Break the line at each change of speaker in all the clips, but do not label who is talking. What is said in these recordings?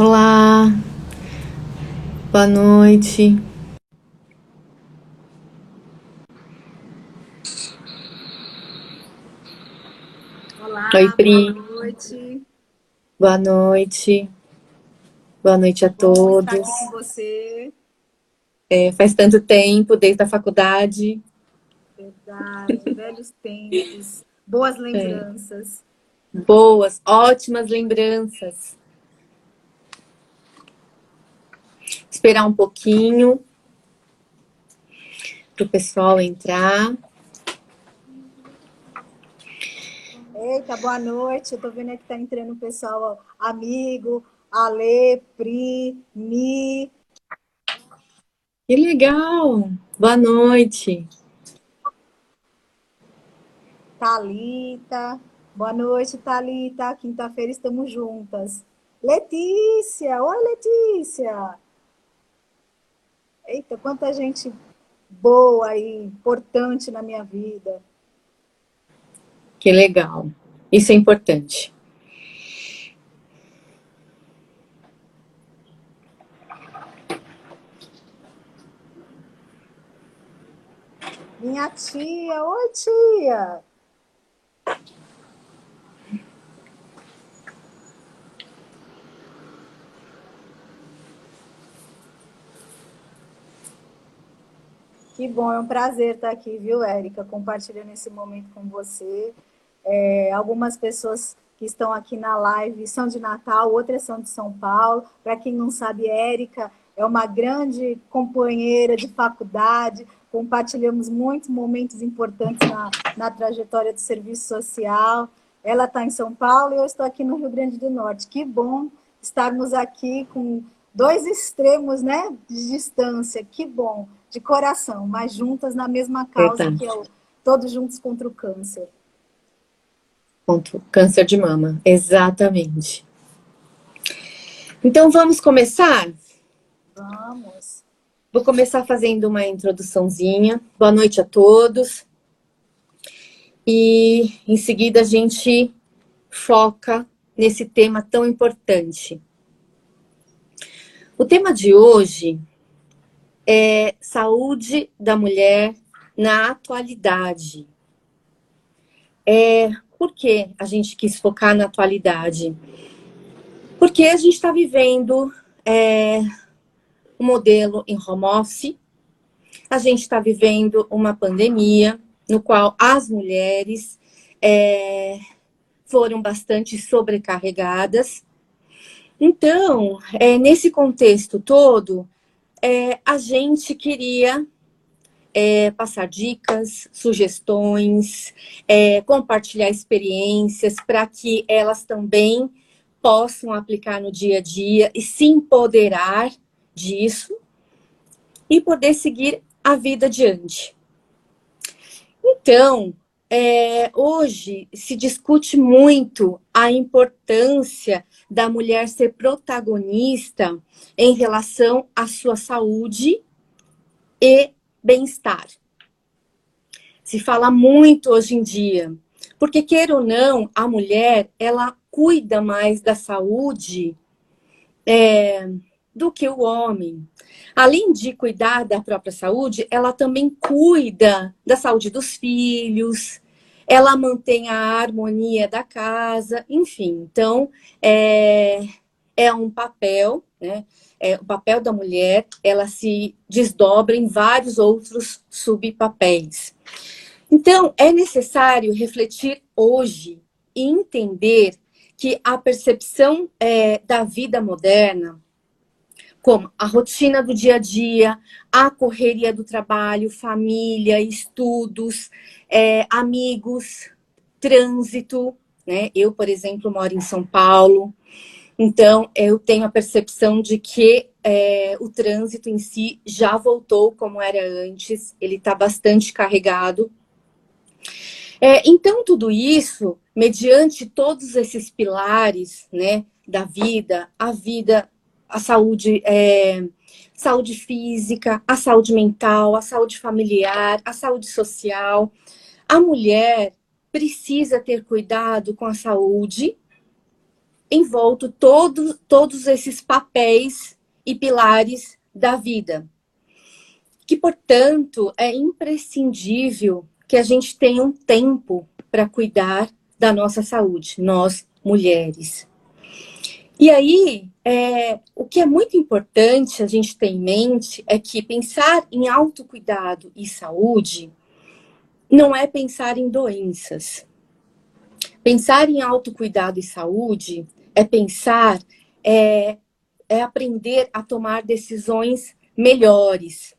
Olá, boa noite.
Olá,
Oi, Pri.
boa noite.
Boa noite. Boa noite a todos.
estar com você.
É, faz tanto tempo, desde a faculdade.
Verdade, velhos tempos, boas lembranças.
Boas, ótimas lembranças. Esperar um pouquinho para o pessoal entrar.
Eita, boa noite. Eu tô vendo aqui que tá entrando o pessoal, amigo, Ale, Pri, Mi.
Que legal! Boa noite.
Talita. Boa noite, Talita. Quinta-feira estamos juntas. Letícia, oi Letícia. Eita, quanta gente boa e importante na minha vida.
Que legal. Isso é importante.
Minha tia, oi tia. Que bom, é um prazer estar aqui, viu, Érica, compartilhando esse momento com você. É, algumas pessoas que estão aqui na live são de Natal, outras são de São Paulo. Para quem não sabe, Érica é uma grande companheira de faculdade, compartilhamos muitos momentos importantes na, na trajetória do serviço social. Ela está em São Paulo e eu estou aqui no Rio Grande do Norte. Que bom estarmos aqui com dois extremos né, de distância. Que bom, de coração, mas juntas na mesma causa,
Verdade.
que é o Todos Juntos contra o Câncer.
Ponto. Câncer de mama. Exatamente. Então vamos começar?
Vamos.
Vou começar fazendo uma introduçãozinha. Boa noite a todos. E em seguida a gente foca nesse tema tão importante. O tema de hoje é saúde da mulher na atualidade. É, por que a gente quis focar na atualidade? Porque a gente está vivendo é, um modelo em home office, a gente está vivendo uma pandemia no qual as mulheres é, foram bastante sobrecarregadas. Então, é, nesse contexto todo, é, a gente queria é, passar dicas, sugestões, é, compartilhar experiências para que elas também possam aplicar no dia a dia e se empoderar disso e poder seguir a vida adiante. Então, é, hoje se discute muito a importância da mulher ser protagonista em relação à sua saúde e bem-estar. Se fala muito hoje em dia, porque queira ou não, a mulher ela cuida mais da saúde é, do que o homem. Além de cuidar da própria saúde, ela também cuida da saúde dos filhos, ela mantém a harmonia da casa, enfim. Então, é, é um papel, né? É, o papel da mulher, ela se desdobra em vários outros subpapéis. Então, é necessário refletir hoje e entender que a percepção é, da vida moderna, como a rotina do dia a dia, a correria do trabalho, família, estudos, é, amigos, trânsito, né? Eu, por exemplo, moro em São Paulo, então eu tenho a percepção de que é, o trânsito em si já voltou como era antes, ele está bastante carregado. É, então, tudo isso, mediante todos esses pilares né, da vida, a vida, a saúde, é, saúde física, a saúde mental, a saúde familiar, a saúde social, a mulher precisa ter cuidado com a saúde envolto todo, todos esses papéis e pilares da vida. Que, portanto, é imprescindível que a gente tenha um tempo para cuidar da nossa saúde, nós mulheres. E aí, é, o que é muito importante a gente ter em mente é que pensar em autocuidado e saúde não é pensar em doenças. Pensar em autocuidado e saúde é pensar, é, é aprender a tomar decisões melhores.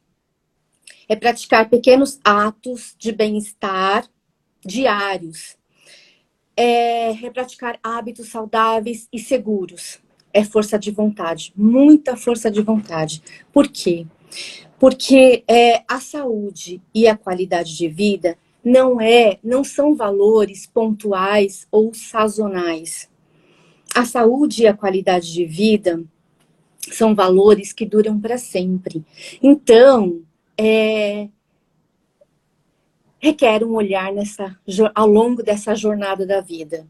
É praticar pequenos atos de bem-estar diários. É, é praticar hábitos saudáveis e seguros. É força de vontade, muita força de vontade. Por quê? Porque é, a saúde e a qualidade de vida não é, não são valores pontuais ou sazonais. A saúde e a qualidade de vida são valores que duram para sempre. Então, é, requer um olhar nessa, ao longo dessa jornada da vida.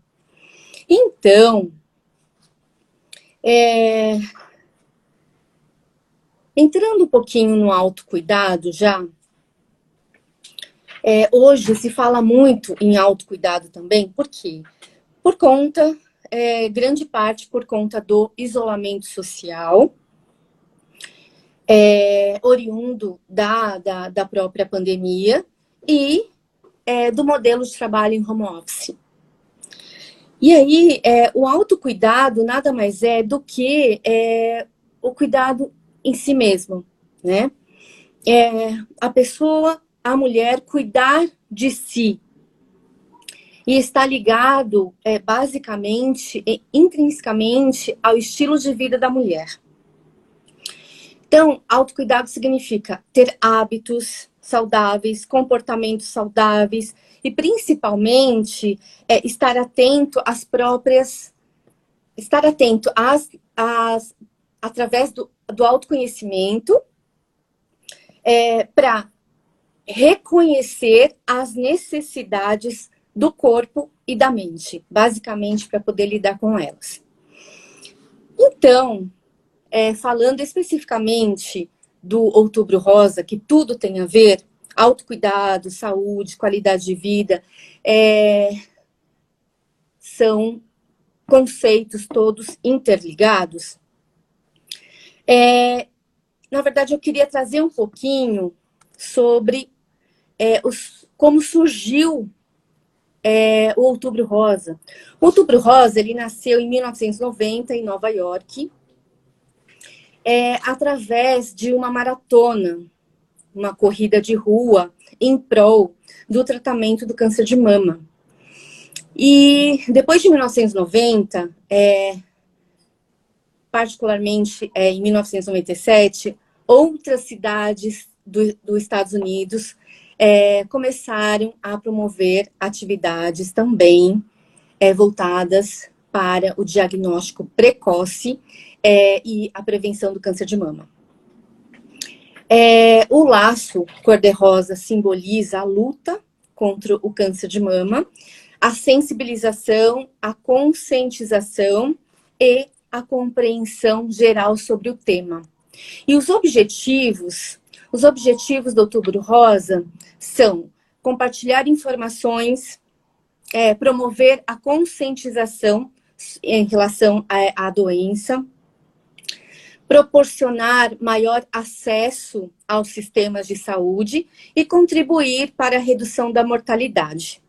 Então, é, entrando um pouquinho no autocuidado já, é, hoje se fala muito em autocuidado também, por quê? Por conta, é, grande parte por conta do isolamento social, é, oriundo da, da, da, própria pandemia e é, do modelo de trabalho em home office. E aí, é, o autocuidado nada mais é do que é, o cuidado em si mesmo, né? É, a pessoa a mulher cuidar de si. E está ligado, é, basicamente, e intrinsecamente, ao estilo de vida da mulher. Então, autocuidado significa ter hábitos saudáveis, comportamentos saudáveis e, principalmente, é, estar atento às próprias. Estar atento às, às através do, do autoconhecimento é, para reconhecer as necessidades do corpo e da mente, basicamente para poder lidar com elas. Então, é, falando especificamente do Outubro Rosa, que tudo tem a ver, autocuidado, saúde, qualidade de vida, é, são conceitos todos interligados. É, na verdade, eu queria trazer um pouquinho sobre é, os, como surgiu é, o Outubro Rosa. O Outubro Rosa ele nasceu em 1990 em Nova York, é, através de uma maratona, uma corrida de rua em prol do tratamento do câncer de mama. E depois de 1990, é, particularmente é, em 1997, outras cidades dos do Estados Unidos é, começaram a promover atividades também é, voltadas para o diagnóstico precoce é, e a prevenção do câncer de mama. É, o laço cor-de-rosa simboliza a luta contra o câncer de mama, a sensibilização, a conscientização e a compreensão geral sobre o tema. E os objetivos os objetivos do Outubro Rosa são compartilhar informações, é, promover a conscientização em relação à, à doença, proporcionar maior acesso aos sistemas de saúde e contribuir para a redução da mortalidade.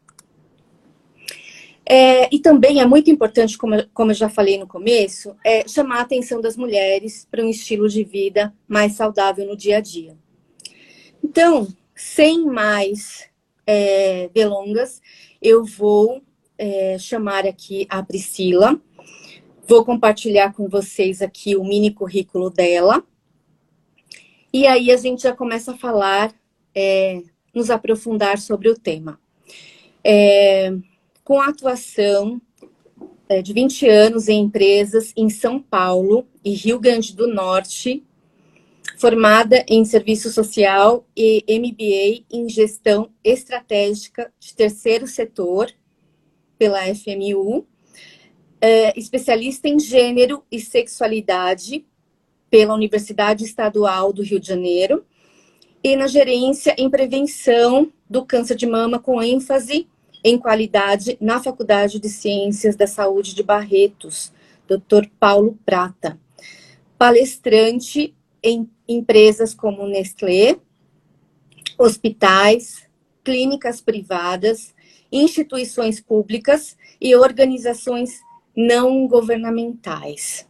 É, e também é muito importante, como, como eu já falei no começo, é, chamar a atenção das mulheres para um estilo de vida mais saudável no dia a dia. Então, sem mais é, delongas, eu vou é, chamar aqui a Priscila. Vou compartilhar com vocês aqui o mini currículo dela. E aí a gente já começa a falar, é, nos aprofundar sobre o tema. É, com atuação é, de 20 anos em empresas em São Paulo e Rio Grande do Norte, formada em Serviço Social e MBA em Gestão Estratégica de Terceiro Setor pela FMU. É especialista em gênero e sexualidade pela Universidade Estadual do Rio de Janeiro e na gerência em prevenção do câncer de mama com ênfase em qualidade na Faculdade de Ciências da Saúde de Barretos, Dr. Paulo Prata. Palestrante em empresas como Nestlé, hospitais, clínicas privadas, instituições públicas e organizações não governamentais.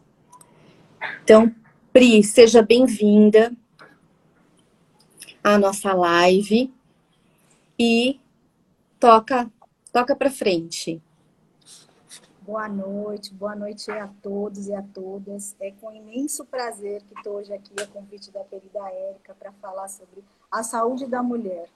Então, Pri, seja bem-vinda à nossa live e toca toca para frente.
Boa noite, boa noite a todos e a todas. É com imenso prazer que estou hoje aqui a convite da querida Érica para falar sobre a saúde da mulher.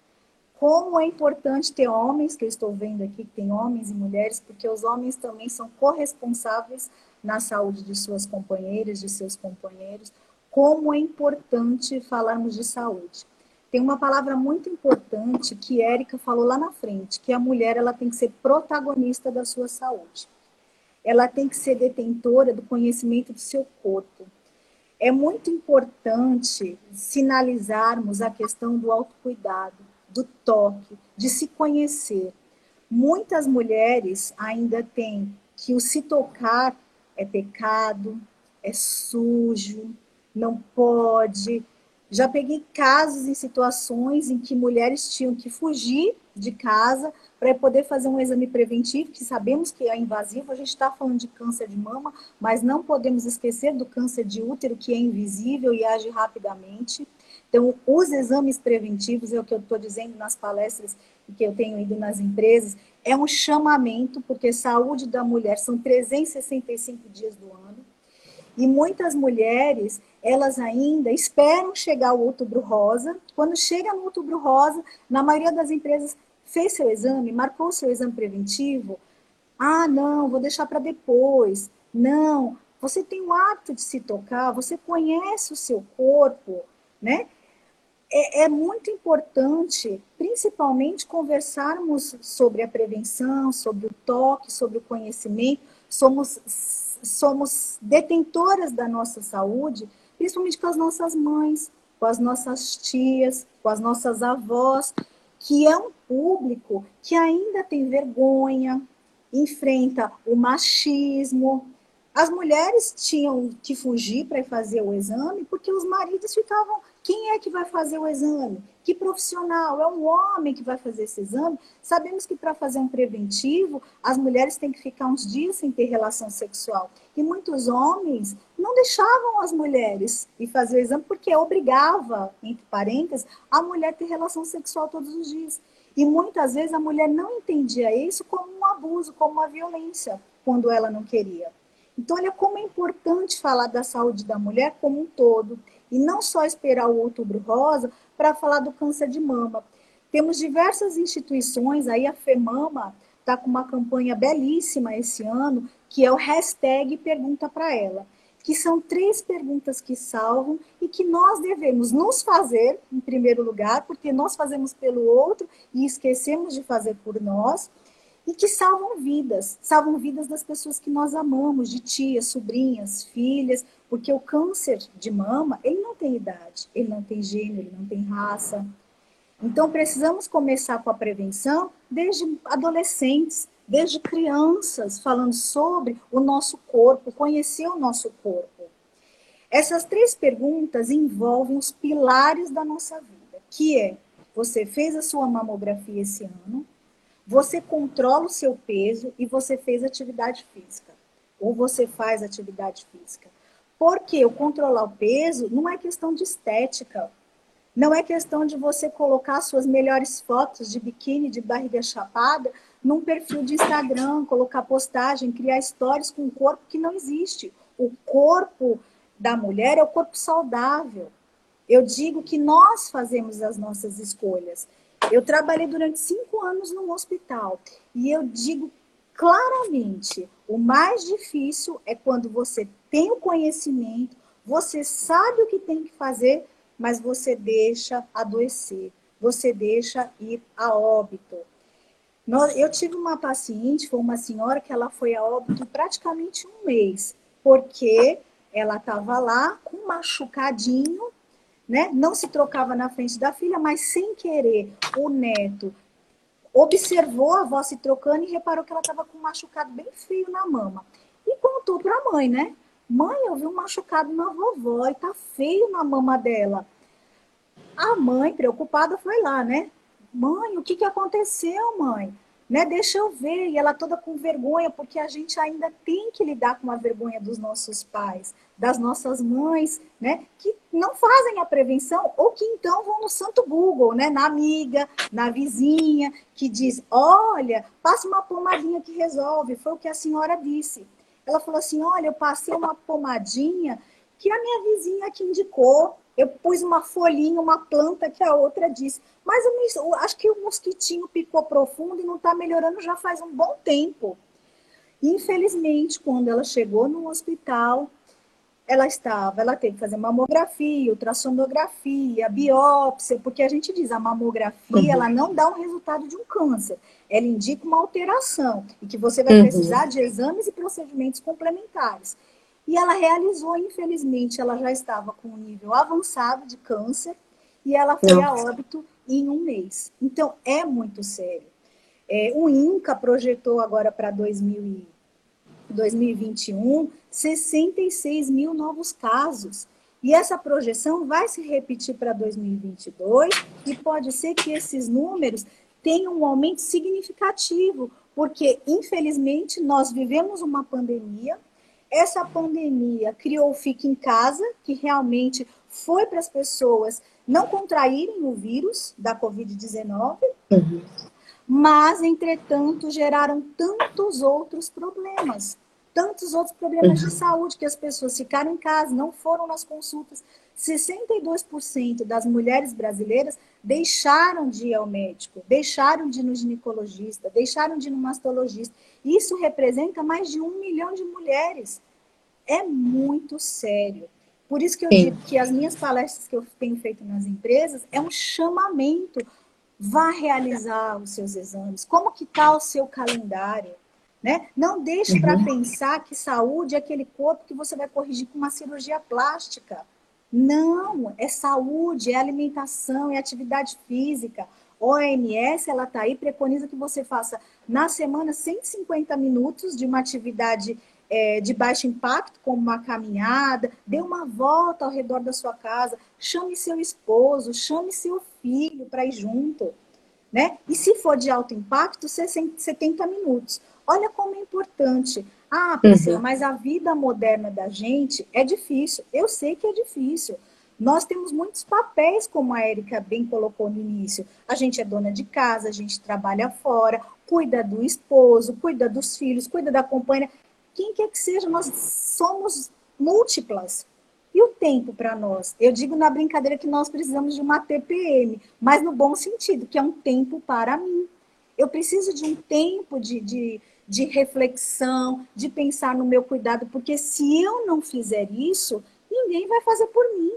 Como é importante ter homens, que eu estou vendo aqui, que tem homens e mulheres, porque os homens também são corresponsáveis na saúde de suas companheiras, de seus companheiros. Como é importante falarmos de saúde. Tem uma palavra muito importante que Érica falou lá na frente, que a mulher ela tem que ser protagonista da sua saúde. Ela tem que ser detentora do conhecimento do seu corpo. É muito importante sinalizarmos a questão do autocuidado do toque, de se conhecer. Muitas mulheres ainda têm que o se tocar é pecado, é sujo, não pode. Já peguei casos e situações em que mulheres tinham que fugir de casa para poder fazer um exame preventivo, que sabemos que é invasivo. A gente está falando de câncer de mama, mas não podemos esquecer do câncer de útero, que é invisível e age rapidamente. Então, os exames preventivos, é o que eu estou dizendo nas palestras que eu tenho ido nas empresas, é um chamamento, porque saúde da mulher são 365 dias do ano, e muitas mulheres, elas ainda esperam chegar o outubro rosa. Quando chega no outubro rosa, na maioria das empresas, fez seu exame, marcou seu exame preventivo. Ah, não, vou deixar para depois. Não, você tem o hábito de se tocar, você conhece o seu corpo, né? É, é muito importante, principalmente, conversarmos sobre a prevenção, sobre o toque, sobre o conhecimento. Somos, somos detentoras da nossa saúde, principalmente com as nossas mães, com as nossas tias, com as nossas avós, que é um público que ainda tem vergonha, enfrenta o machismo. As mulheres tinham que fugir para fazer o exame porque os maridos ficavam quem é que vai fazer o exame? Que profissional? É um homem que vai fazer esse exame? Sabemos que para fazer um preventivo, as mulheres têm que ficar uns dias sem ter relação sexual. E muitos homens não deixavam as mulheres ir fazer o exame porque obrigava, entre parênteses, a mulher ter relação sexual todos os dias. E muitas vezes a mulher não entendia isso como um abuso, como uma violência, quando ela não queria. Então, olha como é importante falar da saúde da mulher como um todo e não só esperar o outubro rosa para falar do câncer de mama. Temos diversas instituições, aí a FEMAMA está com uma campanha belíssima esse ano, que é o hashtag Pergunta para Ela, que são três perguntas que salvam e que nós devemos nos fazer, em primeiro lugar, porque nós fazemos pelo outro e esquecemos de fazer por nós, e que salvam vidas, salvam vidas das pessoas que nós amamos, de tias, sobrinhas, filhas, porque o câncer de mama, ele não tem idade, ele não tem gênero, ele não tem raça. Então, precisamos começar com a prevenção desde adolescentes, desde crianças, falando sobre o nosso corpo, conhecer o nosso corpo. Essas três perguntas envolvem os pilares da nossa vida, que é, você fez a sua mamografia esse ano, você controla o seu peso e você fez atividade física. Ou você faz atividade física. Porque o controlar o peso não é questão de estética. Não é questão de você colocar suas melhores fotos de biquíni, de barriga chapada, num perfil de Instagram, colocar postagem, criar stories com um corpo que não existe. O corpo da mulher é o corpo saudável. Eu digo que nós fazemos as nossas escolhas. Eu trabalhei durante cinco anos num hospital e eu digo claramente: o mais difícil é quando você tem o conhecimento, você sabe o que tem que fazer, mas você deixa adoecer, você deixa ir a óbito. Eu tive uma paciente, foi uma senhora que ela foi a óbito praticamente um mês, porque ela estava lá com um machucadinho, né? Não se trocava na frente da filha, mas sem querer o neto observou a avó se trocando e reparou que ela estava com um machucado bem feio na mama. E contou para a mãe, né? Mãe, eu vi um machucado na vovó e tá feio na mama dela. A mãe, preocupada, foi lá, né? Mãe, o que, que aconteceu, mãe? Né? Deixa eu ver. E ela toda com vergonha, porque a gente ainda tem que lidar com a vergonha dos nossos pais, das nossas mães, né? Que não fazem a prevenção ou que então vão no santo Google, né? Na amiga, na vizinha, que diz: olha, passa uma pomadinha que resolve. Foi o que a senhora disse. Ela falou assim: olha, eu passei uma pomadinha que a minha vizinha que indicou. Eu pus uma folhinha, uma planta que a outra disse. Mas eu, acho que o mosquitinho picou profundo e não está melhorando já faz um bom tempo. Infelizmente, quando ela chegou no hospital, ela estava, ela teve que fazer mamografia, ultrassonografia, biópsia, porque a gente diz a mamografia, uhum. ela não dá um resultado de um câncer, ela indica uma alteração e que você vai uhum. precisar de exames e procedimentos complementares. E ela realizou, infelizmente, ela já estava com um nível avançado de câncer e ela foi a óbito em um mês. Então, é muito sério. É, o INCA projetou agora para 2021 66 mil novos casos. E essa projeção vai se repetir para 2022 e pode ser que esses números tenham um aumento significativo, porque, infelizmente, nós vivemos uma pandemia. Essa pandemia criou o Fique em Casa, que realmente foi para as pessoas não contraírem o vírus da Covid-19, uhum. mas, entretanto, geraram tantos outros problemas, tantos outros problemas uhum. de saúde que as pessoas ficaram em casa, não foram nas consultas. 62% das mulheres brasileiras deixaram de ir ao médico, deixaram de ir no ginecologista, deixaram de ir no mastologista. Isso representa mais de um milhão de mulheres. É muito sério. Por isso que eu Sim. digo que as minhas palestras que eu tenho feito nas empresas é um chamamento. Vá realizar os seus exames. Como que está o seu calendário? Né? Não deixe uhum. para pensar que saúde é aquele corpo que você vai corrigir com uma cirurgia plástica. Não, é saúde, é alimentação, é atividade física. OMS, ela está aí, preconiza que você faça na semana 150 minutos de uma atividade é, de baixo impacto, como uma caminhada, dê uma volta ao redor da sua casa, chame seu esposo, chame seu filho para ir junto. Né? E se for de alto impacto, 70 minutos. Olha como é importante. Ah, Priscila, uhum. mas a vida moderna da gente é difícil. Eu sei que é difícil. Nós temos muitos papéis, como a Érica bem colocou no início. A gente é dona de casa, a gente trabalha fora, cuida do esposo, cuida dos filhos, cuida da companhia quem quer que seja, nós somos múltiplas. E o tempo para nós? Eu digo na brincadeira que nós precisamos de uma TPM, mas no bom sentido, que é um tempo para mim. Eu preciso de um tempo de, de, de reflexão, de pensar no meu cuidado, porque se eu não fizer isso, ninguém vai fazer por mim.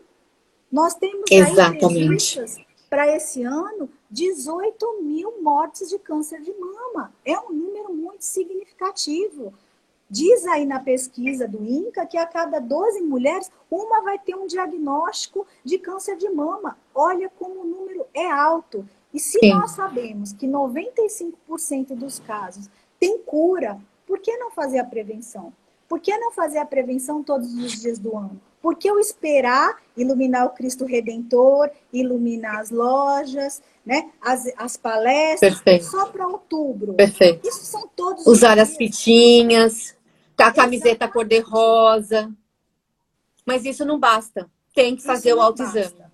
Nós temos Exatamente. para esse ano 18 mil mortes de câncer de mama. É um número muito significativo. Diz aí na pesquisa do INCA que a cada 12 mulheres, uma vai ter um diagnóstico de câncer de mama. Olha como o número é alto. E se Sim. nós sabemos que 95% dos casos tem cura, por que não fazer a prevenção? Por que não fazer a prevenção todos os dias do ano? Por que eu esperar iluminar o Cristo Redentor, iluminar as lojas, né? as, as palestras, Perfeito. só para outubro?
Perfeito. Isso são todos Usar as fitinhas. A camiseta cor-de-rosa. Mas isso não basta. Tem que fazer o autoexame.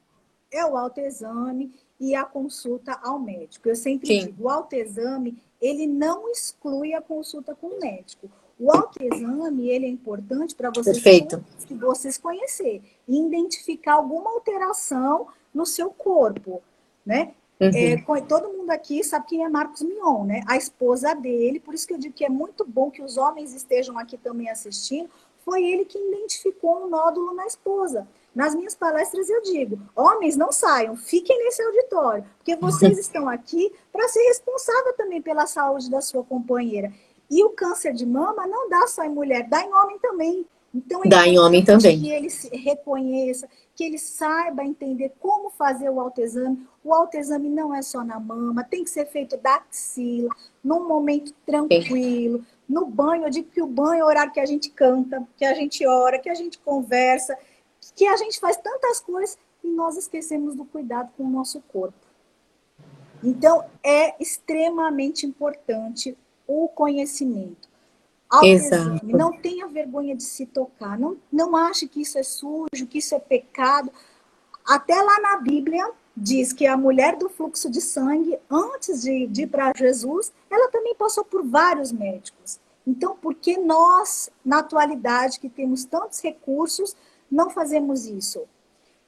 É o autoexame e a consulta ao médico. Eu sempre Sim. digo, o autoexame, ele não exclui a consulta com o médico. O autoexame, ele é importante para vocês, Perfeito. vocês conhecer e identificar alguma alteração no seu corpo, né? Uhum. É, todo mundo aqui sabe quem é Marcos Mion, né? A esposa dele, por isso que eu digo que é muito bom que os homens estejam aqui também assistindo. Foi ele que identificou um nódulo na esposa. Nas minhas palestras eu digo: homens, não saiam, fiquem nesse auditório, porque vocês estão aqui para ser responsável também pela saúde da sua companheira. E o câncer de mama não dá só em mulher, dá em homem também. Então, é
dá em homem também.
Que ele se reconheça, que ele saiba entender como fazer o autoexame. O autoexame não é só na mama, tem que ser feito da axila, num momento tranquilo. Sim. No banho, eu digo que o banho é o horário que a gente canta, que a gente ora, que a gente conversa, que a gente faz tantas coisas e nós esquecemos do cuidado com o nosso corpo. Então, é extremamente importante o conhecimento. Exato. Não tenha vergonha de se tocar. Não, não ache que isso é sujo, que isso é pecado. Até lá na Bíblia diz que a mulher do fluxo de sangue, antes de, de ir para Jesus, ela também passou por vários médicos. Então, por que nós, na atualidade, que temos tantos recursos, não fazemos isso?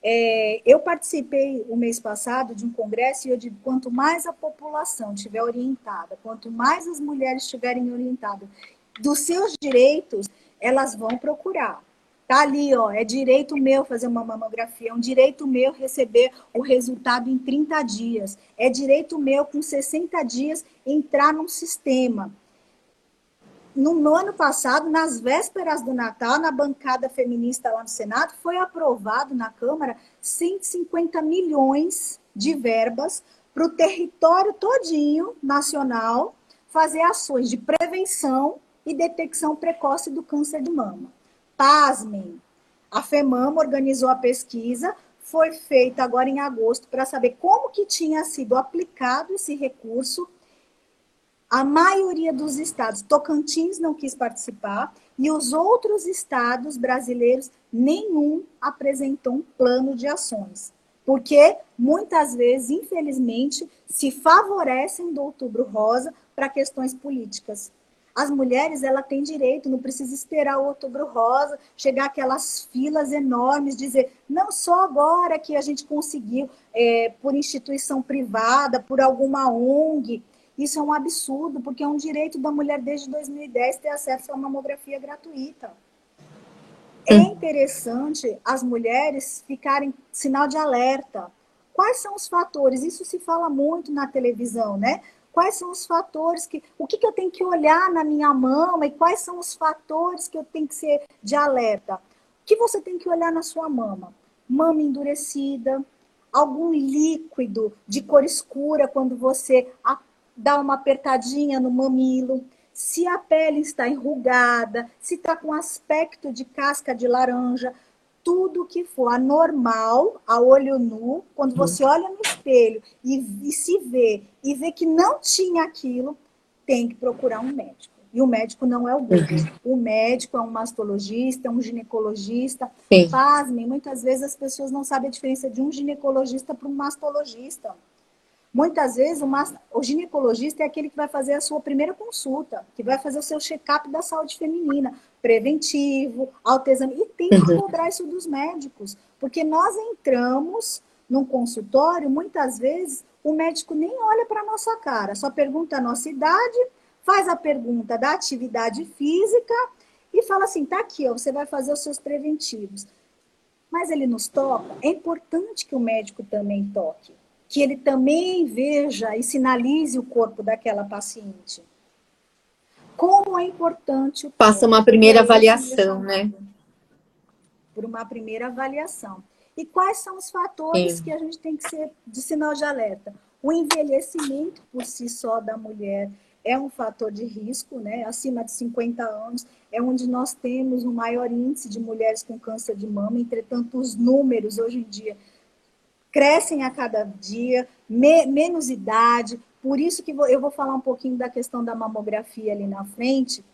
É, eu participei o mês passado de um congresso e eu digo: quanto mais a população estiver orientada, quanto mais as mulheres estiverem orientadas dos seus direitos, elas vão procurar. Tá ali, ó, é direito meu fazer uma mamografia, é um direito meu receber o resultado em 30 dias, é direito meu com 60 dias entrar num sistema. No, no ano passado, nas vésperas do Natal, na bancada feminista lá no Senado, foi aprovado na Câmara 150 milhões de verbas para o território todinho nacional fazer ações de prevenção e detecção precoce do câncer de mama. Pasmem, a FEMAMA organizou a pesquisa, foi feita agora em agosto para saber como que tinha sido aplicado esse recurso. A maioria dos estados, Tocantins não quis participar, e os outros estados brasileiros, nenhum apresentou um plano de ações. Porque muitas vezes, infelizmente, se favorecem do Outubro Rosa para questões políticas. As mulheres, ela tem direito, não precisa esperar o outubro rosa, chegar aquelas filas enormes, dizer, não só agora que a gente conseguiu, é, por instituição privada, por alguma ONG, isso é um absurdo, porque é um direito da mulher desde 2010 ter acesso a mamografia gratuita. É interessante as mulheres ficarem sinal de alerta. Quais são os fatores? Isso se fala muito na televisão, né? Quais são os fatores que. O que, que eu tenho que olhar na minha mama e quais são os fatores que eu tenho que ser de alerta. O que você tem que olhar na sua mama? Mama endurecida, algum líquido de cor escura quando você dá uma apertadinha no mamilo, se a pele está enrugada, se está com aspecto de casca de laranja, tudo que for anormal a olho nu, quando uhum. você olha no espelho e, e, se vê e vê que não tinha aquilo, tem que procurar um médico. E o médico não é o Google. Uhum. O médico é um mastologista, é um ginecologista. Sim. Pasmem, muitas vezes as pessoas não sabem a diferença de um ginecologista para um mastologista. Muitas vezes o, o ginecologista é aquele que vai fazer a sua primeira consulta, que vai fazer o seu check-up da saúde feminina preventivo, autoexame, e tem que uhum. cobrar isso dos médicos, porque nós entramos num consultório, muitas vezes o médico nem olha para a nossa cara, só pergunta a nossa idade, faz a pergunta da atividade física e fala assim: tá aqui, ó, você vai fazer os seus preventivos. Mas ele nos toca, é importante que o médico também toque, que ele também veja e sinalize o corpo daquela paciente como é importante.
Passa uma primeira avaliação, né?
Por uma primeira avaliação. E quais são os fatores Sim. que a gente tem que ser de sinal de alerta? O envelhecimento por si só da mulher é um fator de risco, né? Acima de 50 anos é onde nós temos o maior índice de mulheres com câncer de mama. Entretanto, os números hoje em dia crescem a cada dia, me, menos idade, por isso que eu vou falar um pouquinho da questão da mamografia ali na frente,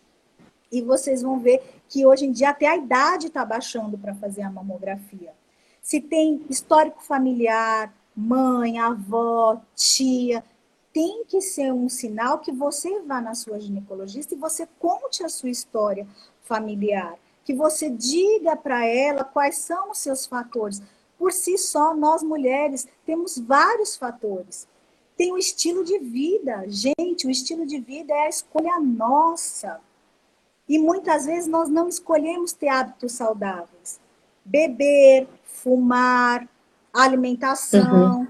e vocês vão ver que hoje em dia até a idade está baixando para fazer a mamografia. Se tem histórico familiar, mãe, avó, tia, tem que ser um sinal que você vá na sua ginecologista e você conte a sua história familiar, que você diga para ela quais são os seus fatores. Por si só, nós mulheres temos vários fatores tem o estilo de vida. Gente, o estilo de vida é a escolha nossa. E muitas vezes nós não escolhemos ter hábitos saudáveis. beber, fumar, alimentação. Uhum.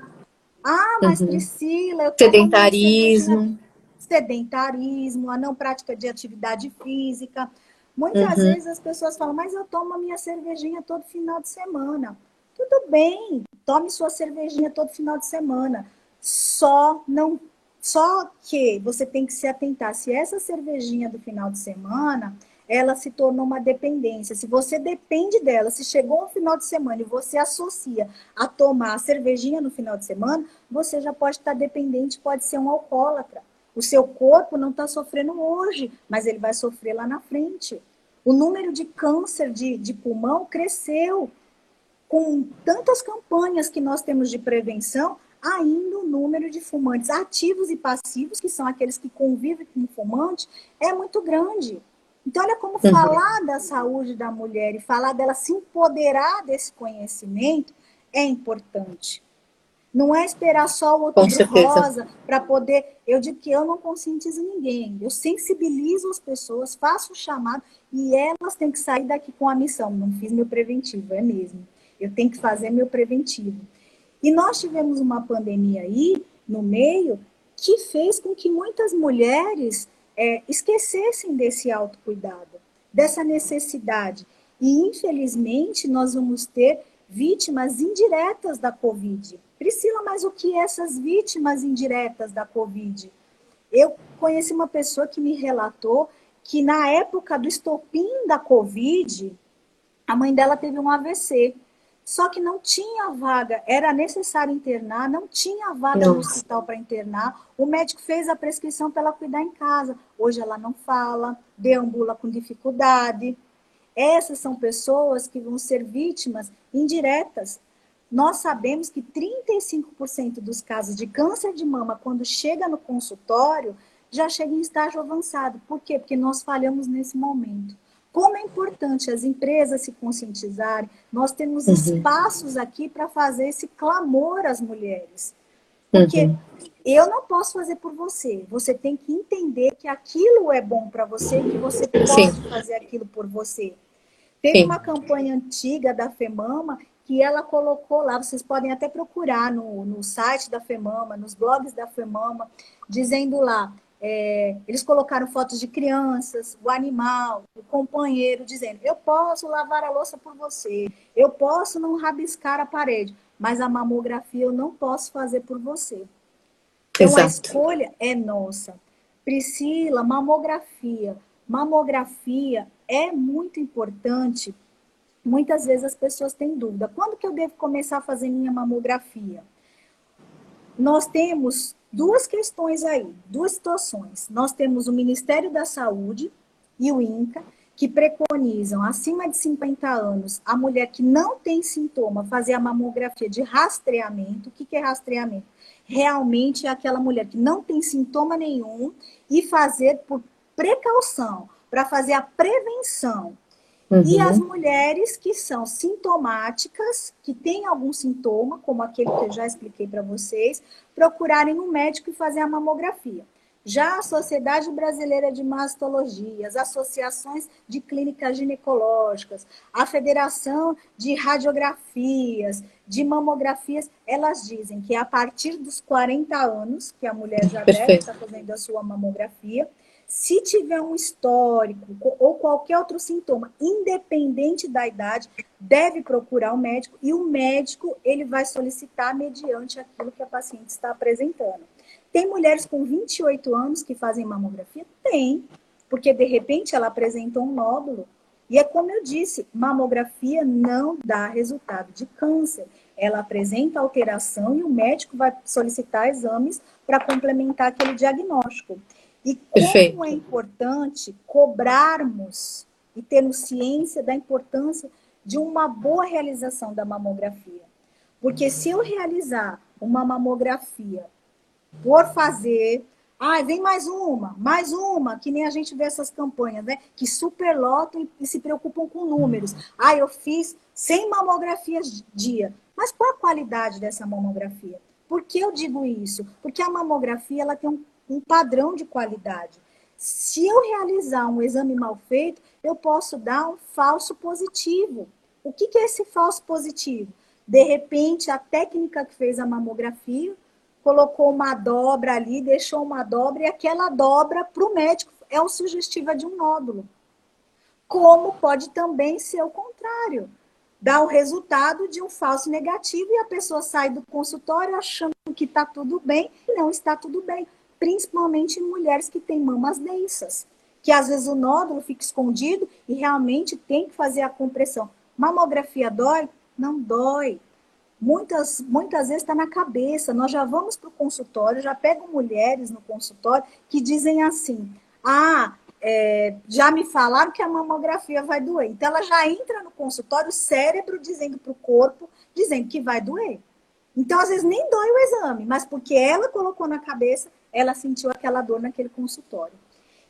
Ah, mas uhum. Priscila, eu
sedentarismo.
Sedentarismo, a não prática de atividade física. Muitas uhum. vezes as pessoas falam, mas eu tomo a minha cervejinha todo final de semana. Tudo bem, tome sua cervejinha todo final de semana. Só não só que você tem que se atentar se essa cervejinha do final de semana ela se tornou uma dependência. Se você depende dela, se chegou um final de semana e você associa a tomar a cervejinha no final de semana, você já pode estar dependente, pode ser um alcoólatra. O seu corpo não está sofrendo hoje, mas ele vai sofrer lá na frente. O número de câncer de, de pulmão cresceu. Com tantas campanhas que nós temos de prevenção, ainda o número de fumantes ativos e passivos, que são aqueles que convivem com o fumante, é muito grande. Então, olha como uhum. falar da saúde da mulher e falar dela se empoderar desse conhecimento é importante. Não é esperar só o outro rosa para poder. Eu digo que eu não conscientizo ninguém. Eu sensibilizo as pessoas, faço o chamado e elas têm que sair daqui com a missão. Não fiz meu preventivo, é mesmo. Eu tenho que fazer meu preventivo. E nós tivemos uma pandemia aí no meio que fez com que muitas mulheres é, esquecessem desse autocuidado, dessa necessidade. E, infelizmente, nós vamos ter vítimas indiretas da Covid. Priscila, mas o que essas vítimas indiretas da Covid? Eu conheci uma pessoa que me relatou que na época do estopim da Covid, a mãe dela teve um AVC. Só que não tinha vaga, era necessário internar, não tinha vaga Nossa. no hospital para internar. O médico fez a prescrição para ela cuidar em casa. Hoje ela não fala, deambula com dificuldade. Essas são pessoas que vão ser vítimas indiretas. Nós sabemos que 35% dos casos de câncer de mama, quando chega no consultório, já chega em estágio avançado. Por quê? Porque nós falhamos nesse momento. Como é importante as empresas se conscientizarem, nós temos uhum. espaços aqui para fazer esse clamor às mulheres. Porque uhum. eu não posso fazer por você. Você tem que entender que aquilo é bom para você, que você pode Sim. fazer aquilo por você. Teve Sim. uma campanha antiga da FEMAMA que ela colocou lá, vocês podem até procurar no, no site da FEMAMA, nos blogs da FEMAMA, dizendo lá, é, eles colocaram fotos de crianças, o animal, o companheiro, dizendo: Eu posso lavar a louça por você, eu posso não rabiscar a parede, mas a mamografia eu não posso fazer por você. Então Exato. a escolha é nossa. Priscila, mamografia. Mamografia é muito importante. Muitas vezes as pessoas têm dúvida: quando que eu devo começar a fazer minha mamografia? Nós temos duas questões aí, duas situações. Nós temos o Ministério da Saúde e o INCA, que preconizam, acima de 50 anos, a mulher que não tem sintoma fazer a mamografia de rastreamento. O que, é rastreamento? Realmente é aquela mulher que não tem sintoma nenhum e fazer por precaução, para fazer a prevenção Uhum. E as mulheres que são sintomáticas, que têm algum sintoma, como aquele que eu já expliquei para vocês, procurarem um médico e fazer a mamografia. Já a Sociedade Brasileira de Mastologia, as associações de clínicas ginecológicas, a Federação de Radiografias, de Mamografias, elas dizem que a partir dos 40 anos, que a mulher já Perfeito. deve estar fazendo a sua mamografia, se tiver um histórico ou qualquer outro sintoma, independente da idade, deve procurar o médico e o médico ele vai solicitar mediante aquilo que a paciente está apresentando. Tem mulheres com 28 anos que fazem mamografia? Tem, porque de repente ela apresentou um nódulo. E é como eu disse, mamografia não dá resultado de câncer. Ela apresenta alteração e o médico vai solicitar exames para complementar aquele diagnóstico. E como Perfeito. é importante cobrarmos e termos ciência da importância de uma boa realização da mamografia. Porque se eu realizar uma mamografia por fazer, ah, vem mais uma, mais uma, que nem a gente vê essas campanhas, né? Que superlotam e se preocupam com números. Ah, eu fiz 100 mamografias dia. Mas qual a qualidade dessa mamografia? Por que eu digo isso? Porque a mamografia ela tem um um padrão de qualidade. Se eu realizar um exame mal feito, eu posso dar um falso positivo. O que, que é esse falso positivo? De repente, a técnica que fez a mamografia colocou uma dobra ali, deixou uma dobra, e aquela dobra para o médico é o sugestiva de um nódulo. Como pode também ser o contrário, dar o resultado de um falso negativo e a pessoa sai do consultório achando que está tudo bem e não está tudo bem, principalmente em mulheres que têm mamas densas, que às vezes o nódulo fica escondido e realmente tem que fazer a compressão. Mamografia dói? Não dói muitas, muitas vezes está na cabeça. Nós já vamos para o consultório, já pego mulheres no consultório que dizem assim: ah, é, já me falaram que a mamografia vai doer. Então ela já entra no consultório, cérebro dizendo para o corpo, dizendo que vai doer. Então, às vezes, nem dói o exame, mas porque ela colocou na cabeça, ela sentiu aquela dor naquele consultório.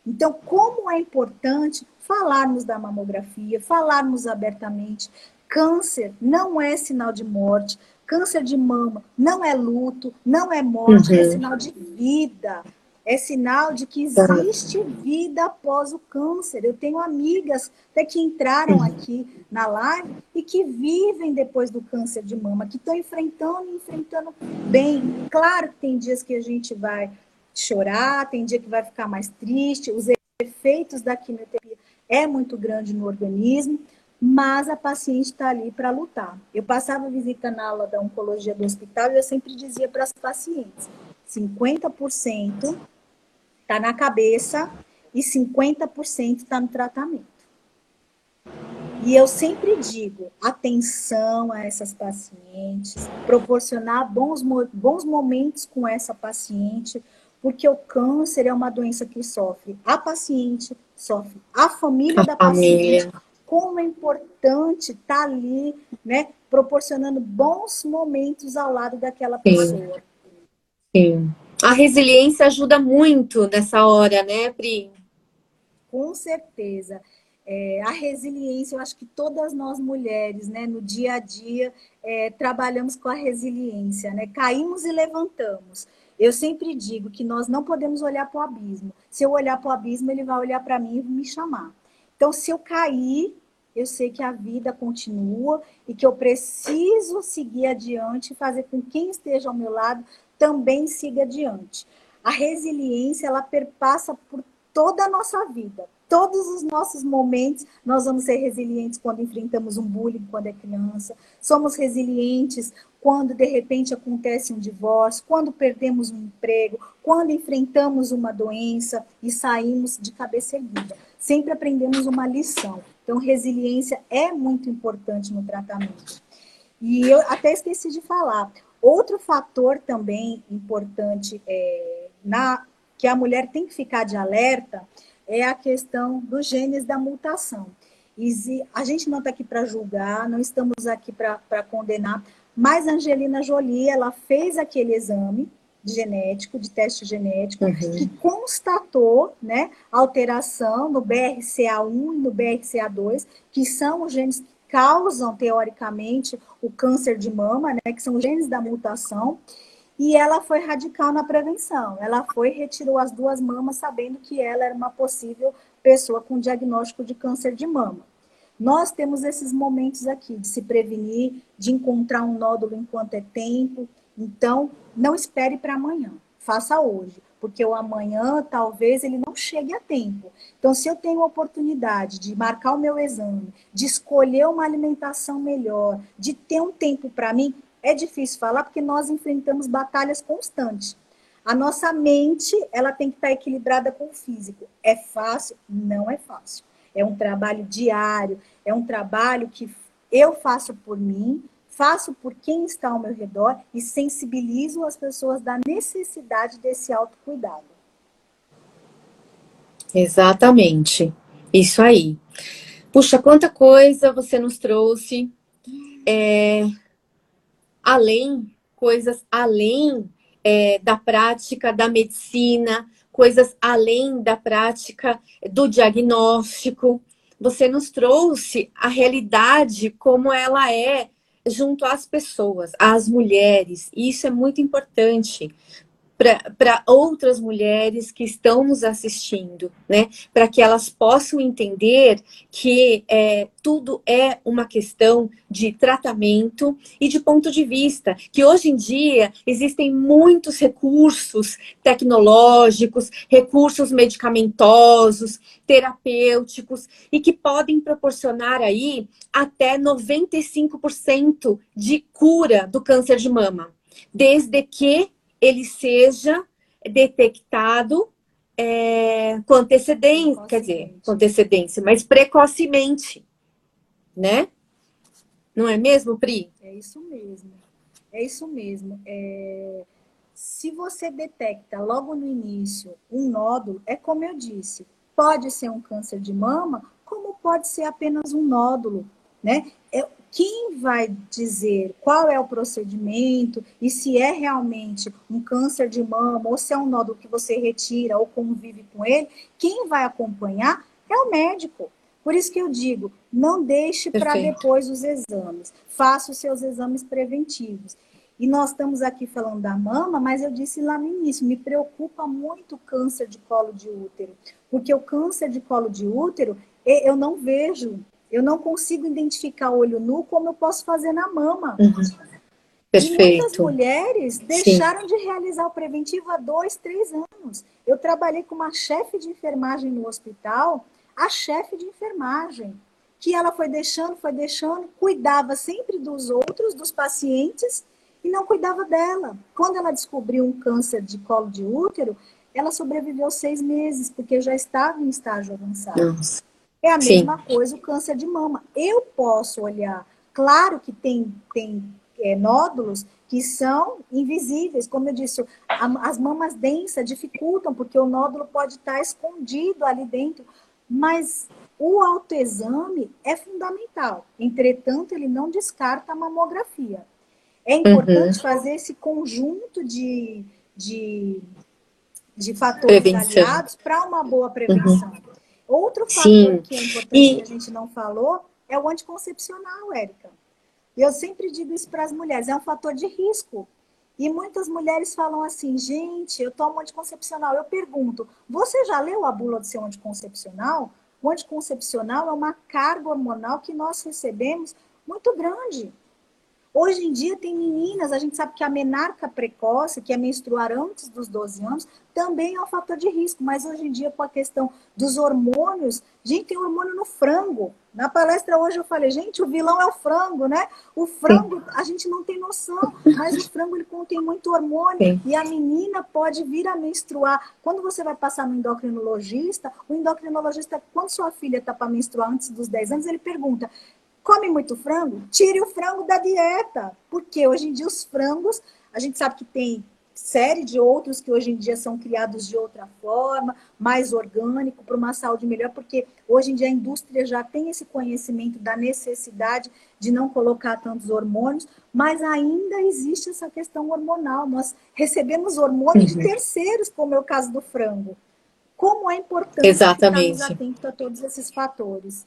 Então, como é importante falarmos da mamografia, falarmos abertamente, Câncer não é sinal de morte. Câncer de mama não é luto, não é morte, é uhum. é sinal de vida. É sinal de que tá. existe vida após o câncer. Eu tenho amigas até que entraram uhum. aqui na live e que vivem depois do câncer de mama, que estão enfrentando e enfrentando bem. Claro que tem dias que a gente vai chorar, tem dia que vai ficar mais triste, os efeitos da quimioterapia é muito grande no organismo, mas a paciente está ali para lutar. Eu passava visita na aula da oncologia do hospital e eu sempre dizia para as pacientes: 50% está na cabeça e 50% está no tratamento. E eu sempre digo: atenção a essas pacientes, proporcionar bons, bons momentos com essa paciente, porque o câncer é uma doença que sofre a paciente, sofre a família a da família. paciente como é importante estar tá ali, né, proporcionando bons momentos ao lado daquela pessoa.
Sim. Sim. A resiliência ajuda muito nessa hora, né, Pri?
Com certeza. É, a resiliência, eu acho que todas nós mulheres, né, no dia a dia, é, trabalhamos com a resiliência, né? Caímos e levantamos. Eu sempre digo que nós não podemos olhar para o abismo. Se eu olhar para o abismo, ele vai olhar para mim e me chamar. Então, se eu cair, eu sei que a vida continua e que eu preciso seguir adiante e fazer com que quem esteja ao meu lado também siga adiante. A resiliência, ela perpassa por toda a nossa vida. Todos os nossos momentos, nós vamos ser resilientes quando enfrentamos um bullying quando é criança. Somos resilientes quando de repente acontece um divórcio, quando perdemos um emprego, quando enfrentamos uma doença e saímos de cabeça erguida. Sempre aprendemos uma lição. Então, resiliência é muito importante no tratamento. E eu até esqueci de falar. Outro fator também importante é, na, que a mulher tem que ficar de alerta é a questão dos genes da mutação. E a gente não está aqui para julgar, não estamos aqui para condenar, mas a Angelina Jolie, ela fez aquele exame genético, de teste genético, uhum. que constatou né, alteração no BRCA1 e no BRCA2, que são os genes que causam, teoricamente, o câncer de mama, né, que são os genes da mutação, e ela foi radical na prevenção. Ela foi retirou as duas mamas, sabendo que ela era uma possível pessoa com diagnóstico de câncer de mama. Nós temos esses momentos aqui de se prevenir, de encontrar um nódulo enquanto é tempo. Então, não espere para amanhã, faça hoje, porque o amanhã talvez ele não chegue a tempo. Então, se eu tenho a oportunidade de marcar o meu exame, de escolher uma alimentação melhor, de ter um tempo para mim, é difícil falar porque nós enfrentamos batalhas constantes. A nossa mente, ela tem que estar equilibrada com o físico. É fácil? Não é fácil. É um trabalho diário, é um trabalho que eu faço por mim, faço por quem está ao meu redor e sensibilizo as pessoas da necessidade desse autocuidado.
Exatamente. Isso aí. Puxa, quanta coisa você nos trouxe. É, além, coisas além é, da prática da medicina, coisas além da prática do diagnóstico. Você nos trouxe a realidade como ela é junto às pessoas, às mulheres. E isso é muito importante. Para outras mulheres que estão nos assistindo, né? Para que elas possam entender que é, tudo é uma questão de tratamento e de ponto de vista. Que hoje em dia existem muitos recursos tecnológicos, recursos medicamentosos, terapêuticos e que podem proporcionar aí até 95% de cura do câncer de mama, desde que ele seja detectado é, com antecedência, quer dizer, com antecedência, mas precocemente, né? Não é mesmo, Pri?
É isso mesmo. É isso mesmo. É... Se você detecta logo no início um nódulo, é como eu disse, pode ser um câncer de mama, como pode ser apenas um nódulo, né? É, quem vai dizer qual é o procedimento e se é realmente um câncer de mama ou se é um nódulo que você retira ou convive com ele, quem vai acompanhar é o médico. Por isso que eu digo, não deixe para depois os exames. Faça os seus exames preventivos. E nós estamos aqui falando da mama, mas eu disse lá no início, me preocupa muito o câncer de colo de útero, porque o câncer de colo de útero, eu não vejo eu não consigo identificar olho nu como eu posso fazer na mama. Uhum.
Perfeito.
E muitas mulheres deixaram Sim. de realizar o preventivo há dois, três anos. Eu trabalhei com uma chefe de enfermagem no hospital, a chefe de enfermagem, que ela foi deixando, foi deixando, cuidava sempre dos outros, dos pacientes, e não cuidava dela. Quando ela descobriu um câncer de colo de útero, ela sobreviveu seis meses, porque já estava em estágio avançado. Nossa. É a mesma Sim. coisa o câncer de mama. Eu posso olhar, claro que tem, tem é, nódulos que são invisíveis, como eu disse, a, as mamas densas dificultam, porque o nódulo pode estar escondido ali dentro, mas o autoexame é fundamental. Entretanto, ele não descarta a mamografia. É importante uhum. fazer esse conjunto de, de, de fatores prevenção. aliados para uma boa prevenção. Uhum. Outro fator Sim. que é importante e... que a gente não falou é o anticoncepcional, Érica. Eu sempre digo isso para as mulheres, é um fator de risco. E muitas mulheres falam assim, gente, eu tomo anticoncepcional. Eu pergunto, você já leu a bula do seu anticoncepcional? O anticoncepcional é uma carga hormonal que nós recebemos muito grande. Hoje em dia tem meninas, a gente sabe que a menarca precoce, que é menstruar antes dos 12 anos, também é um fator de risco, mas hoje em dia com a questão dos hormônios, gente, tem hormônio no frango. Na palestra hoje eu falei, gente, o vilão é o frango, né? O frango, a gente não tem noção, mas o frango ele contém muito hormônio Sim. e a menina pode vir a menstruar. Quando você vai passar no endocrinologista, o endocrinologista, quando sua filha está para menstruar antes dos 10 anos, ele pergunta: come muito frango, tire o frango da dieta. Porque hoje em dia os frangos, a gente sabe que tem série de outros que hoje em dia são criados de outra forma, mais orgânico, para uma saúde melhor, porque hoje em dia a indústria já tem esse conhecimento da necessidade de não colocar tantos hormônios, mas ainda existe essa questão hormonal. Nós recebemos hormônios uhum. de terceiros, como é o caso do frango. Como é importante
Exatamente.
estarmos atentos a todos esses fatores.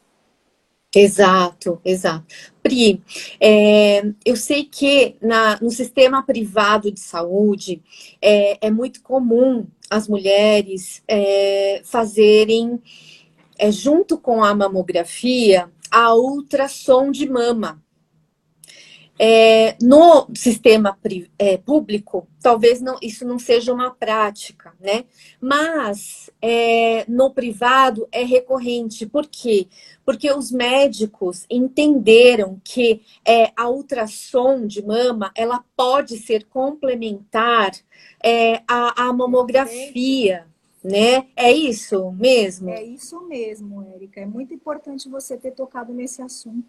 Exato, exato. Pri, é, eu sei que na, no sistema privado de saúde é, é muito comum as mulheres é, fazerem, é, junto com a mamografia, a ultrassom de mama. É, no sistema é, público, talvez não, isso não seja uma prática, né? Mas é, no privado é recorrente. Por quê? Porque os médicos entenderam que é, a ultrassom de mama ela pode ser complementar é, à, à mamografia. Né? É isso mesmo?
É isso mesmo, Érica. É muito importante você ter tocado nesse assunto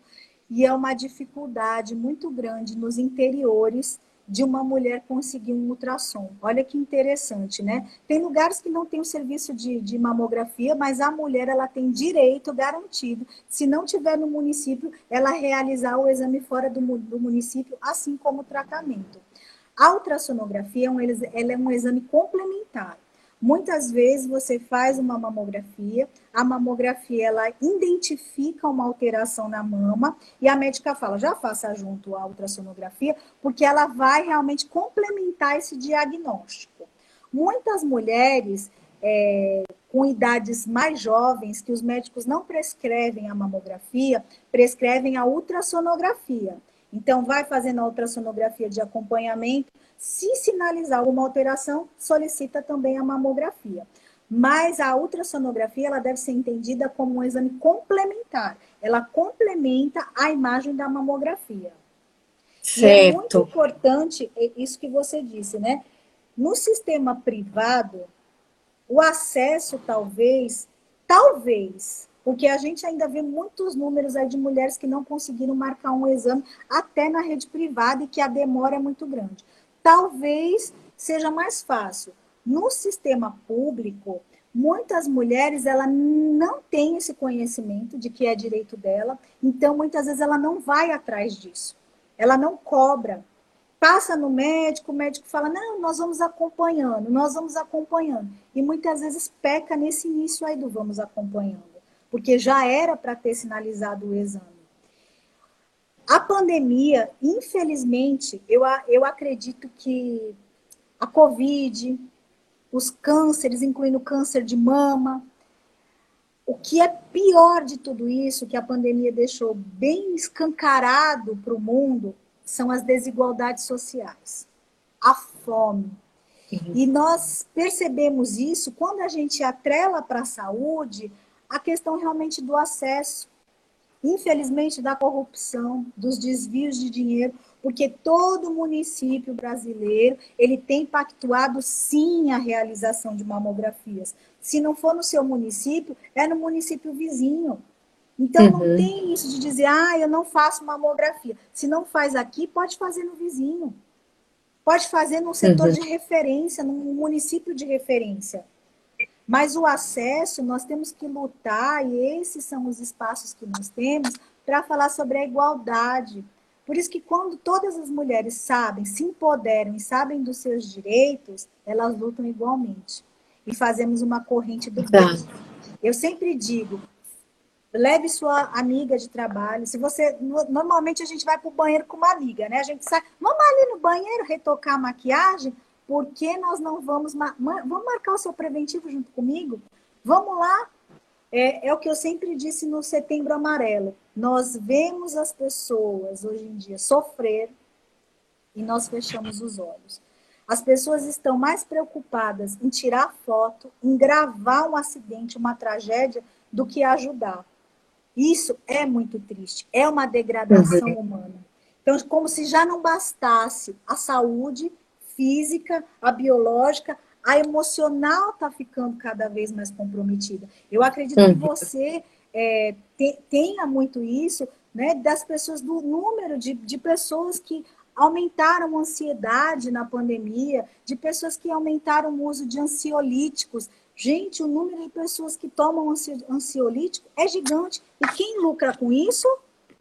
e é uma dificuldade muito grande nos interiores de uma mulher conseguir um ultrassom. Olha que interessante, né? Tem lugares que não tem o serviço de, de, mamografia, mas a mulher ela tem direito garantido, se não tiver no município, ela realizar o exame fora do, do município, assim como o tratamento. A ultrassonografia é ela é um exame complementar. Muitas vezes você faz uma mamografia, a mamografia ela identifica uma alteração na mama e a médica fala, já faça junto a ultrassonografia, porque ela vai realmente complementar esse diagnóstico. muitas mulheres é, com idades mais jovens, que os médicos não prescrevem a mamografia, prescrevem a ultrassonografia. Então, vai fazendo a ultrassonografia de acompanhamento. Se sinalizar alguma alteração, solicita também a mamografia. Mas a ultrassonografia ela deve ser entendida como um exame complementar. Ela complementa a imagem da mamografia. Certo. E é muito importante isso que você disse, né? No sistema privado, o acesso talvez, talvez, porque a gente ainda vê muitos números aí de mulheres que não conseguiram marcar um exame até na rede privada e que a demora é muito grande. Talvez seja mais fácil no sistema público, muitas mulheres ela não têm esse conhecimento de que é direito dela, então muitas vezes ela não vai atrás disso. Ela não cobra. Passa no médico, o médico fala: "Não, nós vamos acompanhando, nós vamos acompanhando". E muitas vezes peca nesse início aí do vamos acompanhando, porque já era para ter sinalizado o exame. A pandemia, infelizmente, eu, eu acredito que a Covid, os cânceres, incluindo câncer de mama. O que é pior de tudo isso, que a pandemia deixou bem escancarado para o mundo, são as desigualdades sociais, a fome. Uhum. E nós percebemos isso quando a gente atrela para a saúde a questão realmente do acesso, infelizmente, da corrupção, dos desvios de dinheiro, porque todo município brasileiro ele tem pactuado sim a realização de mamografias. Se não for no seu município, é no município vizinho. Então uhum. não tem isso de dizer, ah, eu não faço mamografia. Se não faz aqui, pode fazer no vizinho. Pode fazer num setor uhum. de referência, num município de referência. Mas o acesso, nós temos que lutar, e esses são os espaços que nós temos, para falar sobre a igualdade, por isso que quando todas as mulheres sabem, se empoderam e sabem dos seus direitos, elas lutam igualmente. E fazemos uma corrente do bem. Eu sempre digo, leve sua amiga de trabalho. Se você normalmente a gente vai para o banheiro com uma amiga, né? A gente sai, vamos ali no banheiro retocar a maquiagem, porque nós não vamos vamos marcar o seu preventivo junto comigo? Vamos lá, é, é o que eu sempre disse no Setembro Amarelo. Nós vemos as pessoas hoje em dia sofrer e nós fechamos os olhos. As pessoas estão mais preocupadas em tirar foto, em gravar um acidente, uma tragédia, do que ajudar. Isso é muito triste, é uma degradação uhum. humana. Então, como se já não bastasse a saúde física, a biológica, a emocional está ficando cada vez mais comprometida. Eu acredito uhum. que você é, te, tenha muito isso, né, das pessoas, do número de, de pessoas que aumentaram a ansiedade na pandemia, de pessoas que aumentaram o uso de ansiolíticos. Gente, o número de pessoas que tomam ansiolítico é gigante. E quem lucra com isso?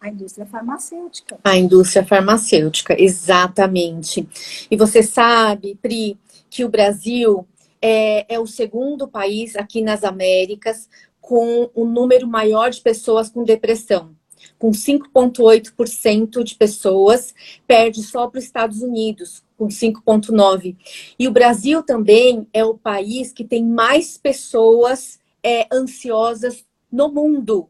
A indústria farmacêutica.
A indústria farmacêutica, exatamente. E você sabe, Pri, que o Brasil é, é o segundo país aqui nas Américas com o um número maior de pessoas com depressão. Com 5,8% de pessoas, perde só para os Estados Unidos, com 5,9%. E o Brasil também é o país que tem mais pessoas é, ansiosas no mundo.